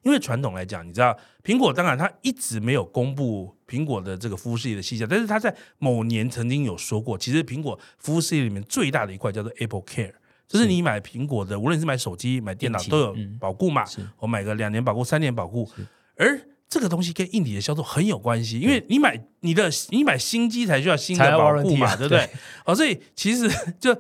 因为传统来讲，你知道，苹果当然它一直没有公布苹果的这个服务事业的细项，但是它在某年曾经有说过，其实苹果服务事业里面最大的一块叫做 Apple Care，就是你买苹果的，无论是买手机、买电脑都有嗯。保固嘛是，我买个两年保固、三年保固，而这个东西跟硬体的销售很有关系，因为你买你的你买新机才需要新的保固嘛，啊对不对？哦，所以其实就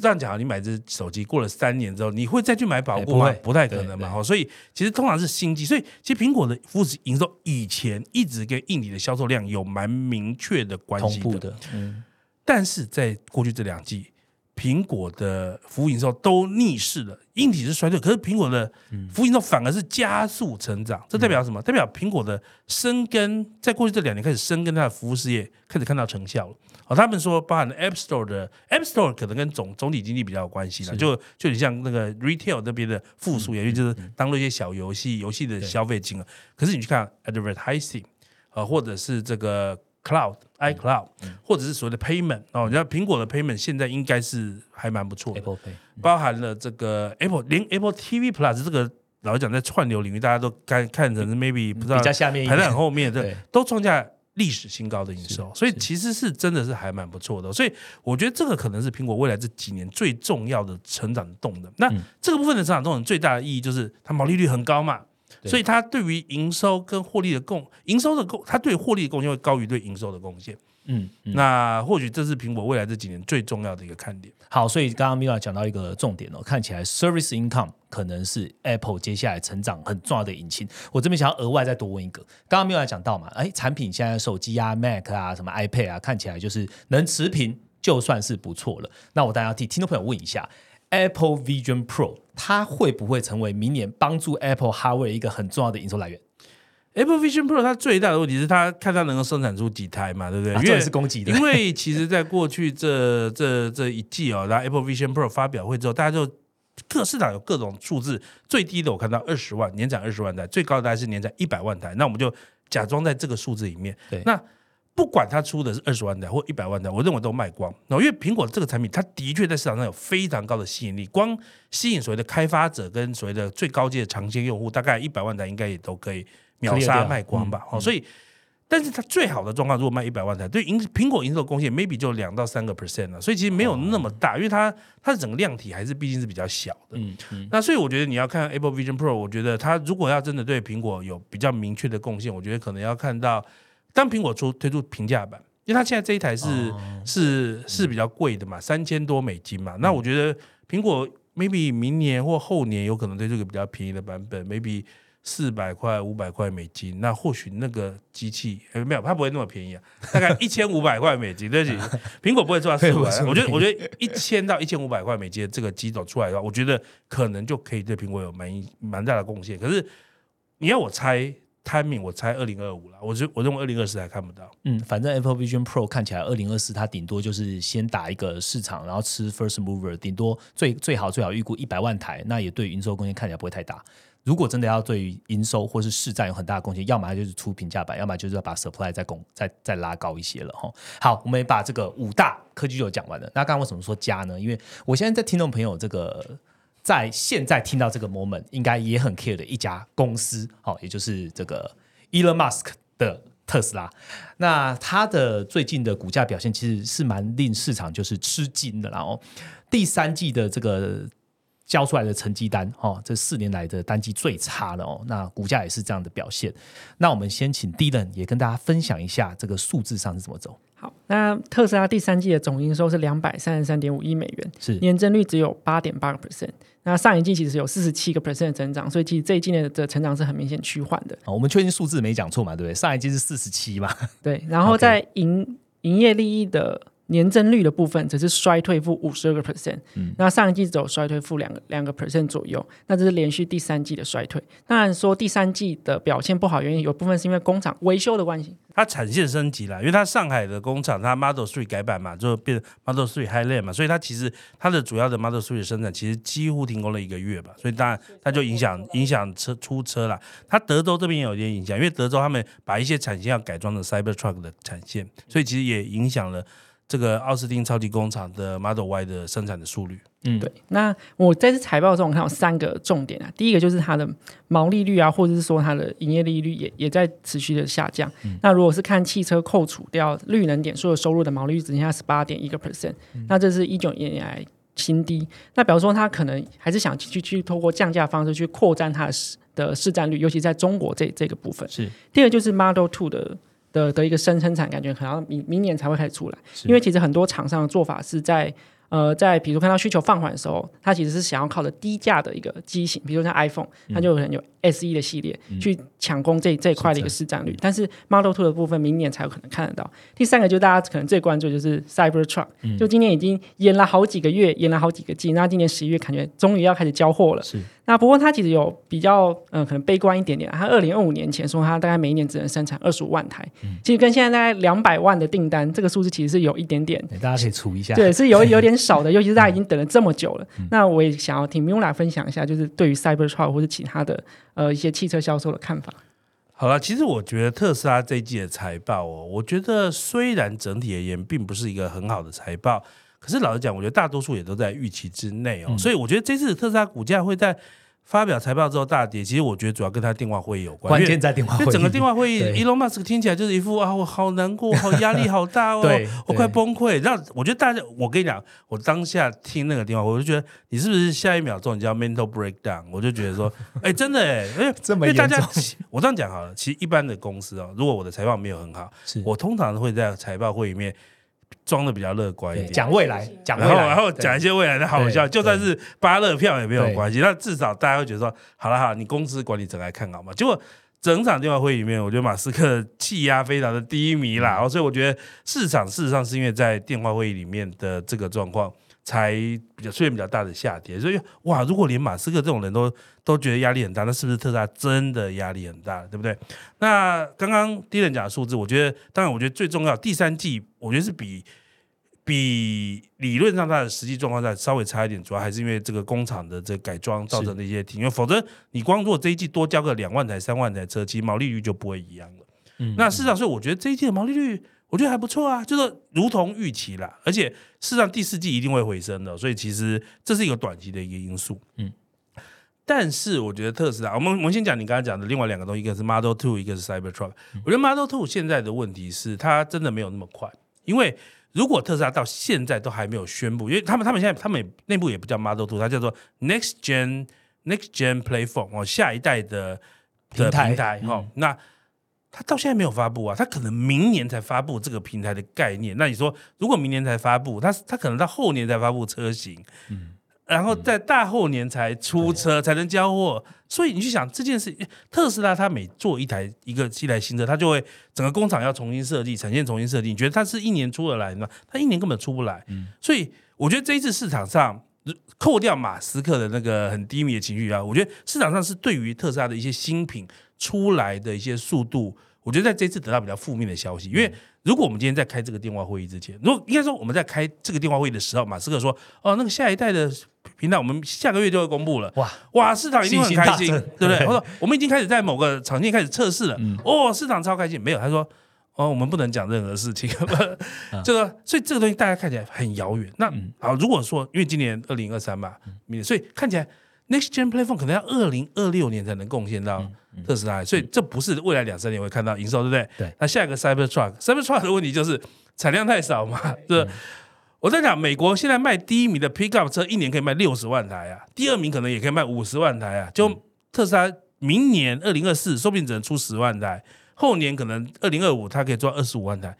这样讲，你买这手机过了三年之后，你会再去买保护吗？哎不太可能嘛。对哦，所以其实通常是新机，所以其实苹果的服务营收以前一直跟硬体的销售量有蛮明确的关系的，的，嗯，但是在过去这两季。苹果的服务营收都逆势了，硬体是衰退，可是苹果的服务营收反而是加速成长，这代表什么？代表苹果的深耕，在过去这两年开始深耕它的服务事业，开始看到成效了。哦，他们说，包含了 App Store 的 App Store 可能跟总总体经济比较有关系了，就就你像那个 Retail 那边的复苏，也就是当做一些小游戏游戏的消费金额。可是你去看 Advertising，呃，或者是这个 Cloud iCloud，或者是所谓的 Payment 哦，你知道苹果的 Payment 现在应该是还蛮不错的。Apple Pay，包含了这个 Apple 连 Apple TV Plus 这个老实讲，在串流领域大家都看看成是 maybe 不知道比较下面排在很后面，对对，都创下历史新高的营收，所以其实是真的是还蛮不错的。所以我觉得这个可能是苹果未来这几年最重要的成长动能。那嗯这个部分的成长动能最大的意义就是它毛利率很高嘛。对所以它对于营收跟获利的贡，营收的贡，它对获利的贡献会高于对营收的贡献。嗯嗯。那或许这是苹果未来这几年最重要的一个看点。好，所以刚刚 Mila 讲到一个重点哦，看起来 service income 可能是 Apple 接下来成长很重要的引擎。我这边想要额外再多问一个，刚刚 Mila 讲到嘛，哎，产品现在手机啊、Mac 啊、什么 iPad 啊，看起来就是能持平，就算是不错了。那我当然要替听众朋友问一下，Apple Vision Pro 它会不会成为明年帮助 Apple Hardware 一个很重要的营收来源？Apple Vision Pro 它最大的问题是它看它能够生产出几台嘛，对不对？因为也是供给的因，为其实，在过去这这这一季哦，然后 Apple Vision Pro 发表会之后，大家就各市场有各种数字，最低的我看到二十万，年产二十万台，最高的大概是年产一百万台。那我们就假装在这个数字里面。对那不管它出的是二十万台或一百万台，我认为都卖光。然后因为苹果这个产品，它的确在市场上有非常高的吸引力，光吸引所谓的开发者跟所谓的最高阶的长线用户，大概一百万台应该也都可以秒杀卖光吧。嗯哦，所以。但是它最好的状况，如果卖一百万台，对营苹果营收的贡献 maybe 就两到三个 percent 了，所以其实没有那么大，因为它它的整个量体还是毕竟是比较小的。嗯嗯，那所以我觉得你要看 Apple Vision Pro，我觉得它如果要真的对苹果有比较明确的贡献，我觉得可能要看到当苹果出推出平价版，因为它现在这一台是、哦是是比较贵的嘛，三千多美金嘛。那我觉得苹果 maybe 明年或后年有可能推出一个比较便宜的版本，maybe 四百块、五百块美金。那或许那个机器、呃、没有，它不会那么便宜啊，大概一千五百块美金。对不起，[laughs] 苹果不会做到四五百。我觉得，我觉得一千到一千五百块美金的这个机种出来的话，我觉得可能就可以对苹果有蛮蛮大的贡献。可是你要我猜 timing，我猜二零二五了。我觉我认为二零二四还看不到。嗯，反正 Apple Vision Pro 看起来二零二四它顶多就是先打一个市场，然后吃 first mover，顶多最最好最好预估一百万台，那也对营收贡献看起来不会太大。如果真的要对于营收或是市占有很大的贡献，要么它就是出平价版，要么就是要把 supply 再拱再再拉高一些了哈。好，我们也把这个五大科技就讲完了。那刚刚为什么说加呢？因为我现在在听众朋友这个在现在听到这个 moment，应该也很 care 的一家公司，好，也就是这个 Elon Musk 的特斯拉。那它的最近的股价表现其实是蛮令市场就是吃惊的啦，然后第三季的这个。交出来的成绩单，哦，这四年来的单季最差了哦。那股价也是这样的表现。那我们先请 Dylan 也跟大家分享一下这个数字上是怎么走。好，那特斯拉第三季的总营收是两百三十三点五亿美元，是年增率只有八点八个 percent。那上一季其实有四十七个 percent 的增长，所以其实这一季的的成长是很明显趋缓的。哦，我们确定数字没讲错嘛？对不对？上一季是四十七嘛？对，然后在营营业利益的年增率的部分，只是衰退负五十二个 percent，那上一季只有衰退负两个两个 percent 左右，那这是连续第三季的衰退。当然说第三季的表现不好，原因有部分是因为工厂维修的关系。它产线升级了，因为它上海的工厂它 Model Three 改版嘛，就变 Model Three Highland 嘛，所以它其实它的主要的 Model Three 的生产其实几乎停工了一个月吧，所以当然它就影响影响车出车了。它德州这边也有一点影响，因为德州他们把一些产线要改装成 Cybertruck 的产线，所以其实也影响了这个奥斯汀超级工厂的 Model Y 的生产的速率。嗯，对，那我在这财报中我看有三个重点啊，第一个就是它的毛利率啊，或者是说它的营业利率也也在持续的下降。那如果是看汽车扣除掉绿能点数的收入的毛利率，只剩下十八点一个 percent，那这是一九年以来新低。那比如说它可能还是想去去透过降价方式去扩展它的市的市占率，尤其在中国这这个部分。是第二个就是 Model Two 的的的一个生生产，感觉可能明明年才会开始出来，因为其实很多厂商的做法是在呃，在比如看到需求放缓的时候，它其实是想要靠着低价的一个机型，比如像 iPhone，它就可能有 SE 的系列、去抢攻这这一块的一个市占率。但是 Model Two 的部分，明年才有可能看得到。第三个就是大家可能最关注的就是 Cybertruck，、就今年已经延了好几个月，延了好几个季，那今年十一月感觉终于要开始交货了。是那不过它其实有比较呃可能悲观一点点，它二零二五年前说它大概每一年只能生产二十五万台，其实跟现在大概两百万的订单这个数字其实是有一点点。对大家可以除一下。对，是有 [laughs] 有点少的，尤其是大家已经等了这么久了。那我也想要听 Mula 分享一下，就是对于 Cybertruck 或者其他的呃一些汽车销售的看法。好了，其实我觉得特斯拉这一季的财报哦，我觉得虽然整体而言并不是一个很好的财报，可是老实讲，我觉得大多数也都在预期之内哦，所以我觉得这次特斯拉股价会在发表财报之后大跌，其实我觉得主要跟他电话会议有关，关键在电话会议，因为整个电话会议对，Elon Musk 听起来就是一副啊，我好难过，好压力好大哦，[laughs] 我快崩溃。让我觉得大家，我跟你讲，我当下听那个电话，我就觉得你是不是下一秒钟你就要 mental breakdown？我就觉得说，[laughs] 哎，真的哎，哎，[laughs] 这么因为大家我这样讲好了，其实一般的公司哦，如果我的财报没有很好，我通常会在财报会里面装的比较乐观一点，讲未来，讲未然后来，然后讲一些未来的好笑，就算是扒乐票也没有关系。那至少大家会觉得说，好了好了，你公司管理层来看好吗。结果整场电话会议里面，我觉得马斯克气压非常的低迷啦，然后，所以我觉得市场事实上是因为在电话会议里面的这个状况。才比较出现比较大的下跌，所以哇，如果连马斯克这种人都都觉得压力很大，那是不是特斯拉真的压力很大，对不对？那刚刚第一人讲的数字，我觉得当然，我觉得最重要，第三季我觉得是比比理论上它的实际状况在稍微差一点，主要还是因为这个工厂的这个改装造成的一些停，因为否则你光如果这一季多交个两万台、三万台车，其实毛利率就不会一样了。嗯那事实上，所以我觉得这一季的毛利率，我觉得还不错啊，就是如同预期啦，而且事实上第四季一定会回升的，所以其实这是一个短期的一个因素。嗯，但是我觉得特斯拉，我们我们先讲你刚才讲的另外两个东西，一个是 Model Two，一个是 Cybertruck。我觉得 Model Two 现在的问题是它真的没有那么快，因为如果特斯拉到现在都还没有宣布，因为他们他们现在他们内部也不叫 Model Two，它叫做 Next Gen Next Gen Platform 哦，下一代的的平台平台哈、那他到现在没有发布啊，他可能明年才发布这个平台的概念。那你说，如果明年才发布，他他可能到后年才发布车型，然后在大后年才出车，才能交货。所以你去想这件事，特斯拉它每做一台一个一台新车，它就会整个工厂要重新设计，产线重新设计。你觉得它是一年出得来吗？它一年根本出不来。所以我觉得这一次市场上。扣掉马斯克的那个很低迷的情绪啊，我觉得市场上是对于特斯拉的一些新品出来的一些速度，我觉得在这次得到比较负面的消息。因为如果我们今天在开这个电话会议之前，如果应该说我们在开这个电话会议的时候，马斯克说：“哦，那个下一代的平台我们下个月就会公布了。”哇哇，市场一定很开心，对不对？对我说我们已经开始在某个场地开始测试了，哦，市场超开心。没有，他说。哦，我们不能讲任何事情，[laughs] 这个，所以这个东西大家看起来很遥远。那好，如果说因为今年二零二三嘛，明年所以看起来 Next Gen Platform 可能要二零二六年才能贡献到特斯拉，所以这不是未来两三年会看到营收，对不对？对。那下一个 Cybertruck，Cybertruck 的问题就是产量太少嘛，[laughs] 是。我在讲，美国现在卖第一名的 Pickup 车一年可以卖六十万台啊，第二名可能也可以卖五十万台啊。就特斯拉明年二零二四说不定只能出十万台，后年可能二零二五它可以做二十五万台。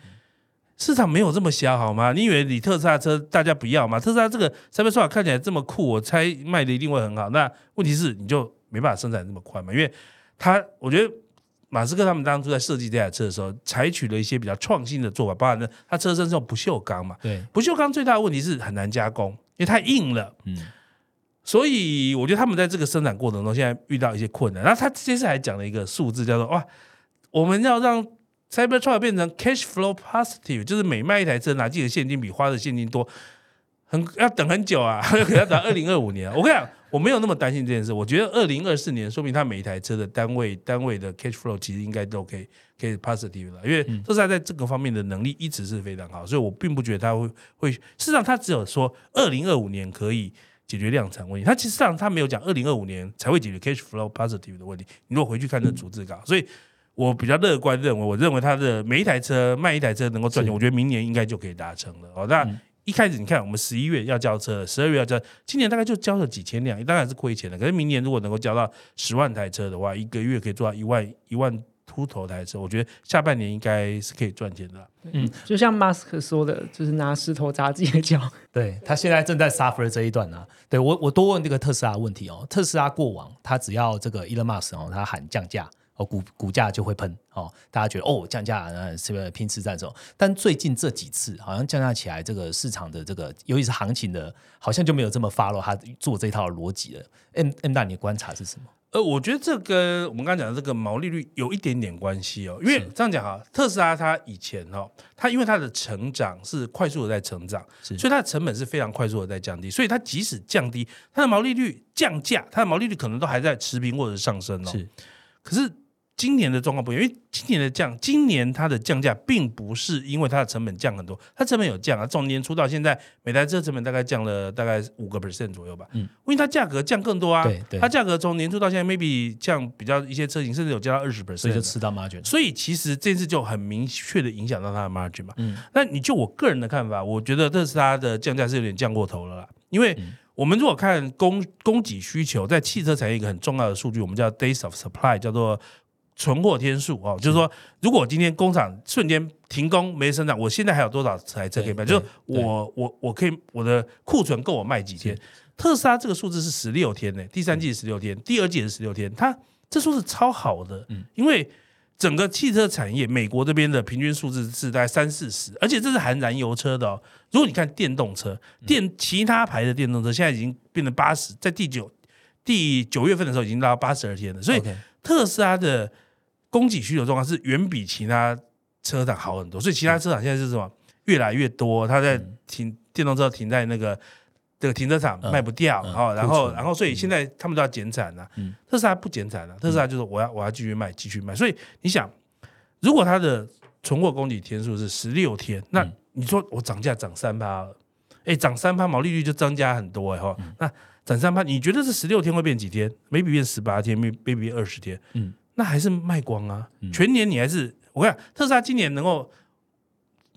市场没有这么小好吗？你以为你特斯拉车大家不要吗？特斯拉这个 Cybertruck 看起来这么酷，我猜卖的一定会很好。那问题是你就没办法生产这么快嘛？因为它，我觉得马斯克他们当初在设计这台车的时候，采取了一些比较创新的做法，包含呢它车身是用不锈钢嘛，对，不锈钢最大的问题是很难加工，因为太硬了。嗯，所以我觉得他们在这个生产过程中，现在遇到一些困难。然后他这次还讲了一个数字，叫做哇，我们要让 Cybertruck 变成 cash flow positive，就是每卖一台车拿进的现金比花的现金多，很要等很久啊，[laughs] 可能要等二零二五年啊。我跟你讲，我没有那么担心这件事。我觉得二零二四年，说明他每一台车的单位单位的 cash flow 其实应该都可以可以 positive 了，因为特斯拉在这个方面的能力一直是非常好，所以我并不觉得他会会。事实上，他只有说二零二五年可以。解决量产问题，他其实上他没有讲二零二五年才会解决 cash flow positive 的问题。你如果回去看这逐字稿，所以我比较乐观认为，我认为它的每一台车卖一台车能够赚钱，我觉得明年应该就可以达成了。哦，那一开始你看，我们十一月要交车，十二月要交，今年大概就交了几千辆，当然是亏钱的。可是明年如果能够交到十万台车的话，一个月可以做到一万一万出头台车，我觉得下半年应该是可以赚钱的。嗯，就像马斯克说的，就是拿石头砸自己的脚。[laughs] 对他现在正在 suffer 这一段呢、对我，我多问这个特斯拉的问题哦。特斯拉过往，他只要这个 Elon Musk 哦，他喊降价哦，股股价就会喷哦，大家觉得哦降价，呃，是不是拼市占手？但最近这几次好像降价起来，这个市场的这个，尤其是行情的，好像就没有这么 follow 他做这套逻辑了。M M 大，你的观察是什么？呃，我觉得这跟我们刚刚讲的这个毛利率有一点点关系哦，因为这样讲哈，特斯拉它以前哦，它因为它的成长是快速的在成长，是所以它的成本是非常快速的在降低，所以它即使降低它的毛利率降价，它的毛利率可能都还在持平或者上升哦。是，可是今年的状况不一样，因为今年的降，今年它的降价并不是因为它的成本降很多，它成本有降啊，从年初到现在，每台车成本大概降了大概五个 percent 左右吧。嗯，因为它价格降更多啊，对对它价格从年初到现在 maybe 降比较一些车型，甚至有降到二十 percent，所以就吃到 margin。所以其实这次就很明确的影响到它的 margin 嘛。嗯，那你就我个人的看法，我觉得特斯拉的降价是有点降过头了啦。因为我们如果看供供给需求，在汽车产业一个很重要的数据，我们叫 days of supply，叫做存货天数哦，就是说，如果今天工厂瞬间停工没生产，我现在还有多少台车可以卖？就是我我我可以我的库存够我卖几天？特斯拉这个数字是十六天呢，第三季是十六天，第二季也是十六天，它这数字超好的，因为整个汽车产业，美国这边的平均数字是在三四十，而且这是含燃油车的哦。如果你看电动车，电其他牌的电动车现在已经变成八十，在第九第九月份的时候已经到八十二天了，所以特斯拉的供给需求状况是远比其他车厂好很多，所以其他车厂现在是什么？越来越多，它在停电动车停在那个这个停车场嗯。卖不掉，嗯哦，然后然后所以现在他们都要减产了、嗯。特斯拉不减产了、特斯拉就是我要我要继续卖继续卖，所以你想，如果它的存货供给天数是十六天，那你说我涨价涨三趴，哎，涨三趴毛利率就增加很多哎哈，那涨三趴，你觉得这十六天会变几天？maybe 变十八天，maybe 变二十天，嗯，那还是卖光啊，全年你还是我看特斯拉今年能够。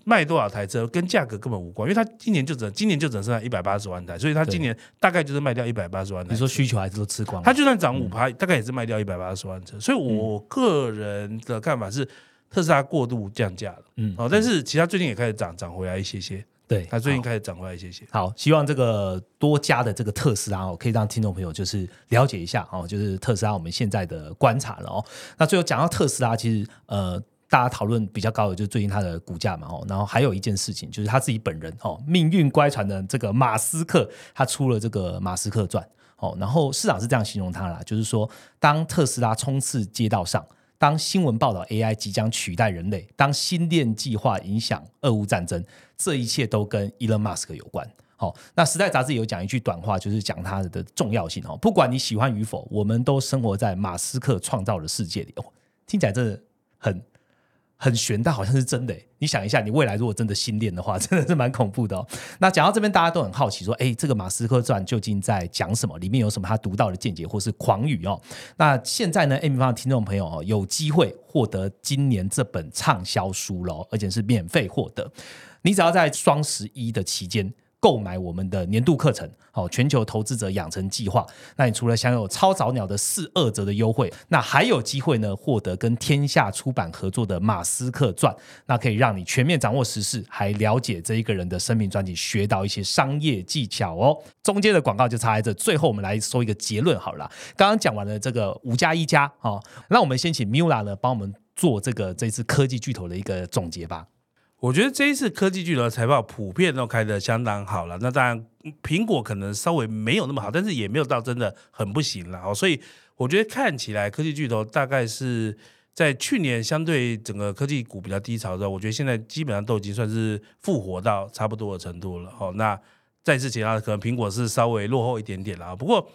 卖多少台车跟价格根本无关，因为它今年就只今年就只剩下一百八十万台，所以它今年大概就是卖掉一百八十万台。你说需求还是都吃光？它就算涨五趴，大概也是卖掉一百八十万车。所以我个人的看法是，特斯拉过度降价了。嗯，哦，但是其他最近也开始涨，涨回来一些些。对，它最近开始涨回来一些些。好，希望这个多加的这个特斯拉哦，可以让听众朋友就是了解一下哦，就是特斯拉我们现在的观察了哦。那最后讲到特斯拉，其实呃。大家讨论比较高的就是最近它的股价嘛，哦，然后还有一件事情就是他自己本人哦，命运乖舛的这个马斯克，他出了这个马斯克传，哦，然后市场是这样形容他啦，就是说当特斯拉冲刺街道上，当新闻报道 AI 即将取代人类，当新链计划影响俄乌战争，这一切都跟 Elon Musk 有关。好，那时代杂志有讲一句短话，就是讲它的重要性哦，不管你喜欢与否，我们都生活在马斯克创造的世界里哦，听起来真的很。很悬，但好像是真的。你想一下，你未来如果真的心恋的话，[laughs] 真的是蛮恐怖的。哦。那讲到这边，大家都很好奇，说：“哎，这个马斯克传究竟在讲什么？里面有什么他独到的见解，或是狂语哦？”那现在呢，M 方的听众朋友哦，有机会获得今年这本畅销书喽，而且是免费获得。你只要在双十一的期间。购买我们的年度课程，好，全球投资者养成计划。那你除了享有超早鸟的四二折的优惠，那还有机会呢，获得跟天下出版合作的《马斯克传》，那可以让你全面掌握时事，还了解这一个人的生命传记，学到一些商业技巧哦。中间的广告就插在这，最后我们来说一个结论好了。刚刚讲完了这个五加一加，哦，那我们先请 Mula 呢帮我们做这个这次科技巨头的一个总结吧。我觉得这一次科技巨头的财报普遍都开得相当好了，那当然苹果可能稍微没有那么好，但是也没有到真的很不行了哦。所以我觉得看起来科技巨头大概是在去年相对整个科技股比较低潮的时候，我觉得现在基本上都已经算是复活到差不多的程度了哦。那再次其他可能苹果是稍微落后一点点了，不过。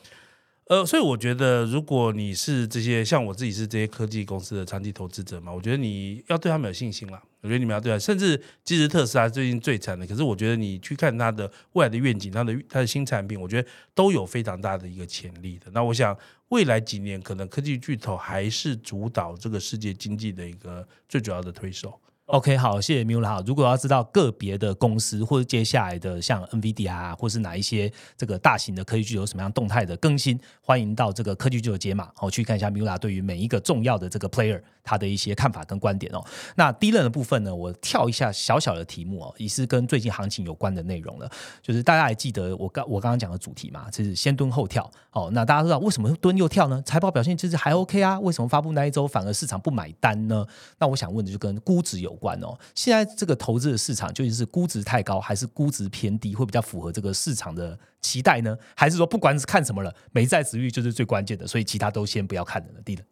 呃，所以我觉得，如果你是这些像我自己是这些科技公司的长期投资者嘛，我觉得你要对他们有信心啦。我觉得你们要对他，甚至其实特斯拉最近最惨的，可是我觉得你去看它的未来的愿景，它的它的新产品，我觉得都有非常大的一个潜力的。那我想未来几年，可能科技巨头还是主导这个世界经济的一个最主要的推手。OK，好，谢谢 Mula。如果要知道个别的公司或者接下来的像 NVIDIA 啊，或是哪一些这个大型的科技巨头有什么样动态的更新，欢迎到这个科技巨头解码，哦，去看一下 Mula 对于每一个重要的这个 player 他的一些看法跟观点哦。那第一轮的部分呢，我跳一下小小的题目哦，也是跟最近行情有关的内容了，就是大家还记得我刚我刚刚讲的主题嘛，就是先蹲后跳。哦，那大家知道为什么蹲又跳呢？财报表现其实还 OK 啊，为什么发布那一周反而市场不买单呢？那我想问的就跟估值有。管哦，现在这个投资的市场究竟是估值太高，还是估值偏低，会比较符合这个市场的期待呢？还是说不管是看什么了，美债值率就是最关键的，所以其他都先不要看了呢？低的。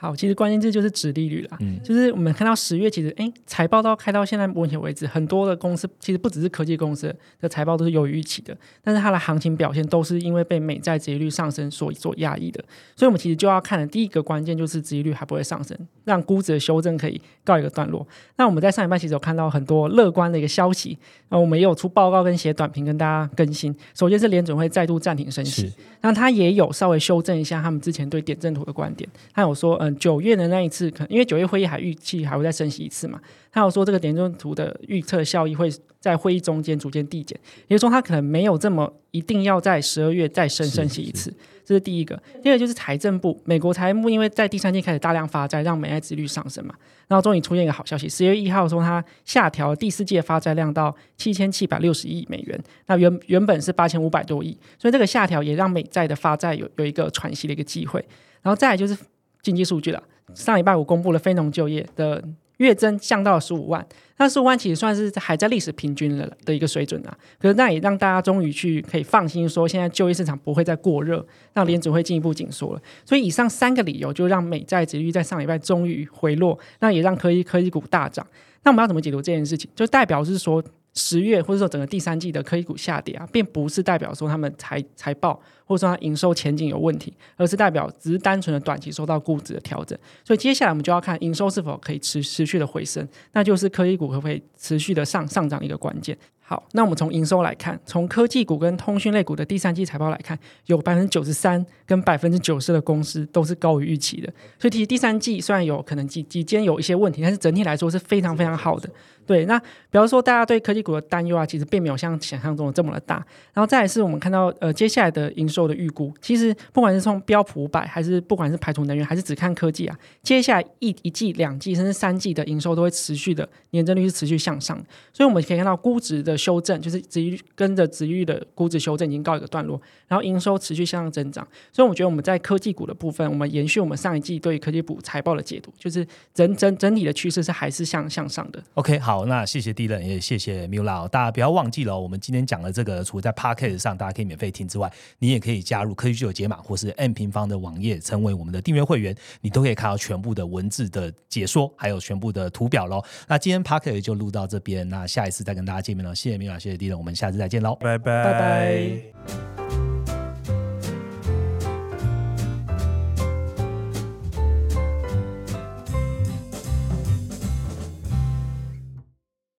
好，其实关键字就是指利率啦。嗯，就是我们看到十月，其实哎，财报到开到现在目前为止，很多的公司其实不只是科技公司的财报都是优于预期的，但是它的行情表现都是因为被美债殖利率上升所所压抑的。所以，我们其实就要看的第一个关键就是殖利率还不会上升，让估值的修正可以告一个段落。那我们在上一半其实有看到很多乐观的一个消息，那我们也有出报告跟写短评跟大家更新。首先是联准会再度暂停升息，那他也有稍微修正一下他们之前对点阵图的观点，他有说，嗯。九月的那一次，可因为九月会议还预期还会再升息一次嘛？他有说这个点阵图的预测效益会在会议中间逐渐递减，也就是说他可能没有这么一定要在十二月再升升息一次。这是第一个。第二个就是财政部，美国财政部因为在第三季开始大量发债，让美债利率上升嘛，然后终于出现一个好消息，十月一号说它下调第四季发债量到七千七百六十亿美元，那原原本是八千五百多亿，所以这个下调也让美债的发债有有一个喘息的一个机会。然后再来就是。经济数据了，上礼拜五公布了非农就业的月增降到了十五万，那十五万其实算是还在历史平均了的一个水准啊。可是那也让大家终于去可以放心说，现在就业市场不会再过热，让联储会进一步紧缩了。所以以上三个理由就让美债值率在上礼拜终于回落，那也让科技科技股大涨。那我们要怎么解读这件事情？就代表是说。十月或者说整个第三季的科技股下跌啊，并不是代表说他们财财报或者说它营收前景有问题，而是代表只是单纯的短期受到估值的调整。所以接下来我们就要看营收是否可以持持续的回升，那就是科技股可不可以持续的上上涨一个关键。好，那我们从营收来看，从科技股跟通讯类股的第三季财报来看，有百分之九十三跟百分之九十的公司都是高于预期的。所以其实第三季虽然有可能几几间有一些问题，但是整体来说是非常非常好的。对，那比方说大家对科技股的担忧啊，其实并没有像想象中的这么的大。然后再来是我们看到呃接下来的营收的预估，其实不管是从标普五百，还是不管是排除能源，还是只看科技啊，接下来一一季、两季甚至三季的营收都会持续的年增率是持续向上。所以我们可以看到估值的修正，就是值域跟着值域的估值修正已经告一个段落，然后营收持续向上增长。所以我觉得我们在科技股的部分，我们延续我们上一季对科技股财报的解读，就是整整整体的趋势是还是向向上的。OK，好，那谢谢 D 人，也谢谢 Mula，、大家不要忘记了、我们今天讲的这个，除了在 Podcast 上大家可以免费听之外，你也可以加入科技巨有解码或是 M 平方的网页，成为我们的订阅会员，你都可以看到全部的文字的解说，还有全部的图表喽。那今天 Podcast 就录到这边，那下一次再跟大家见面了。谢谢谢密码谢谢 d 我们下次再见喽拜拜。拜拜。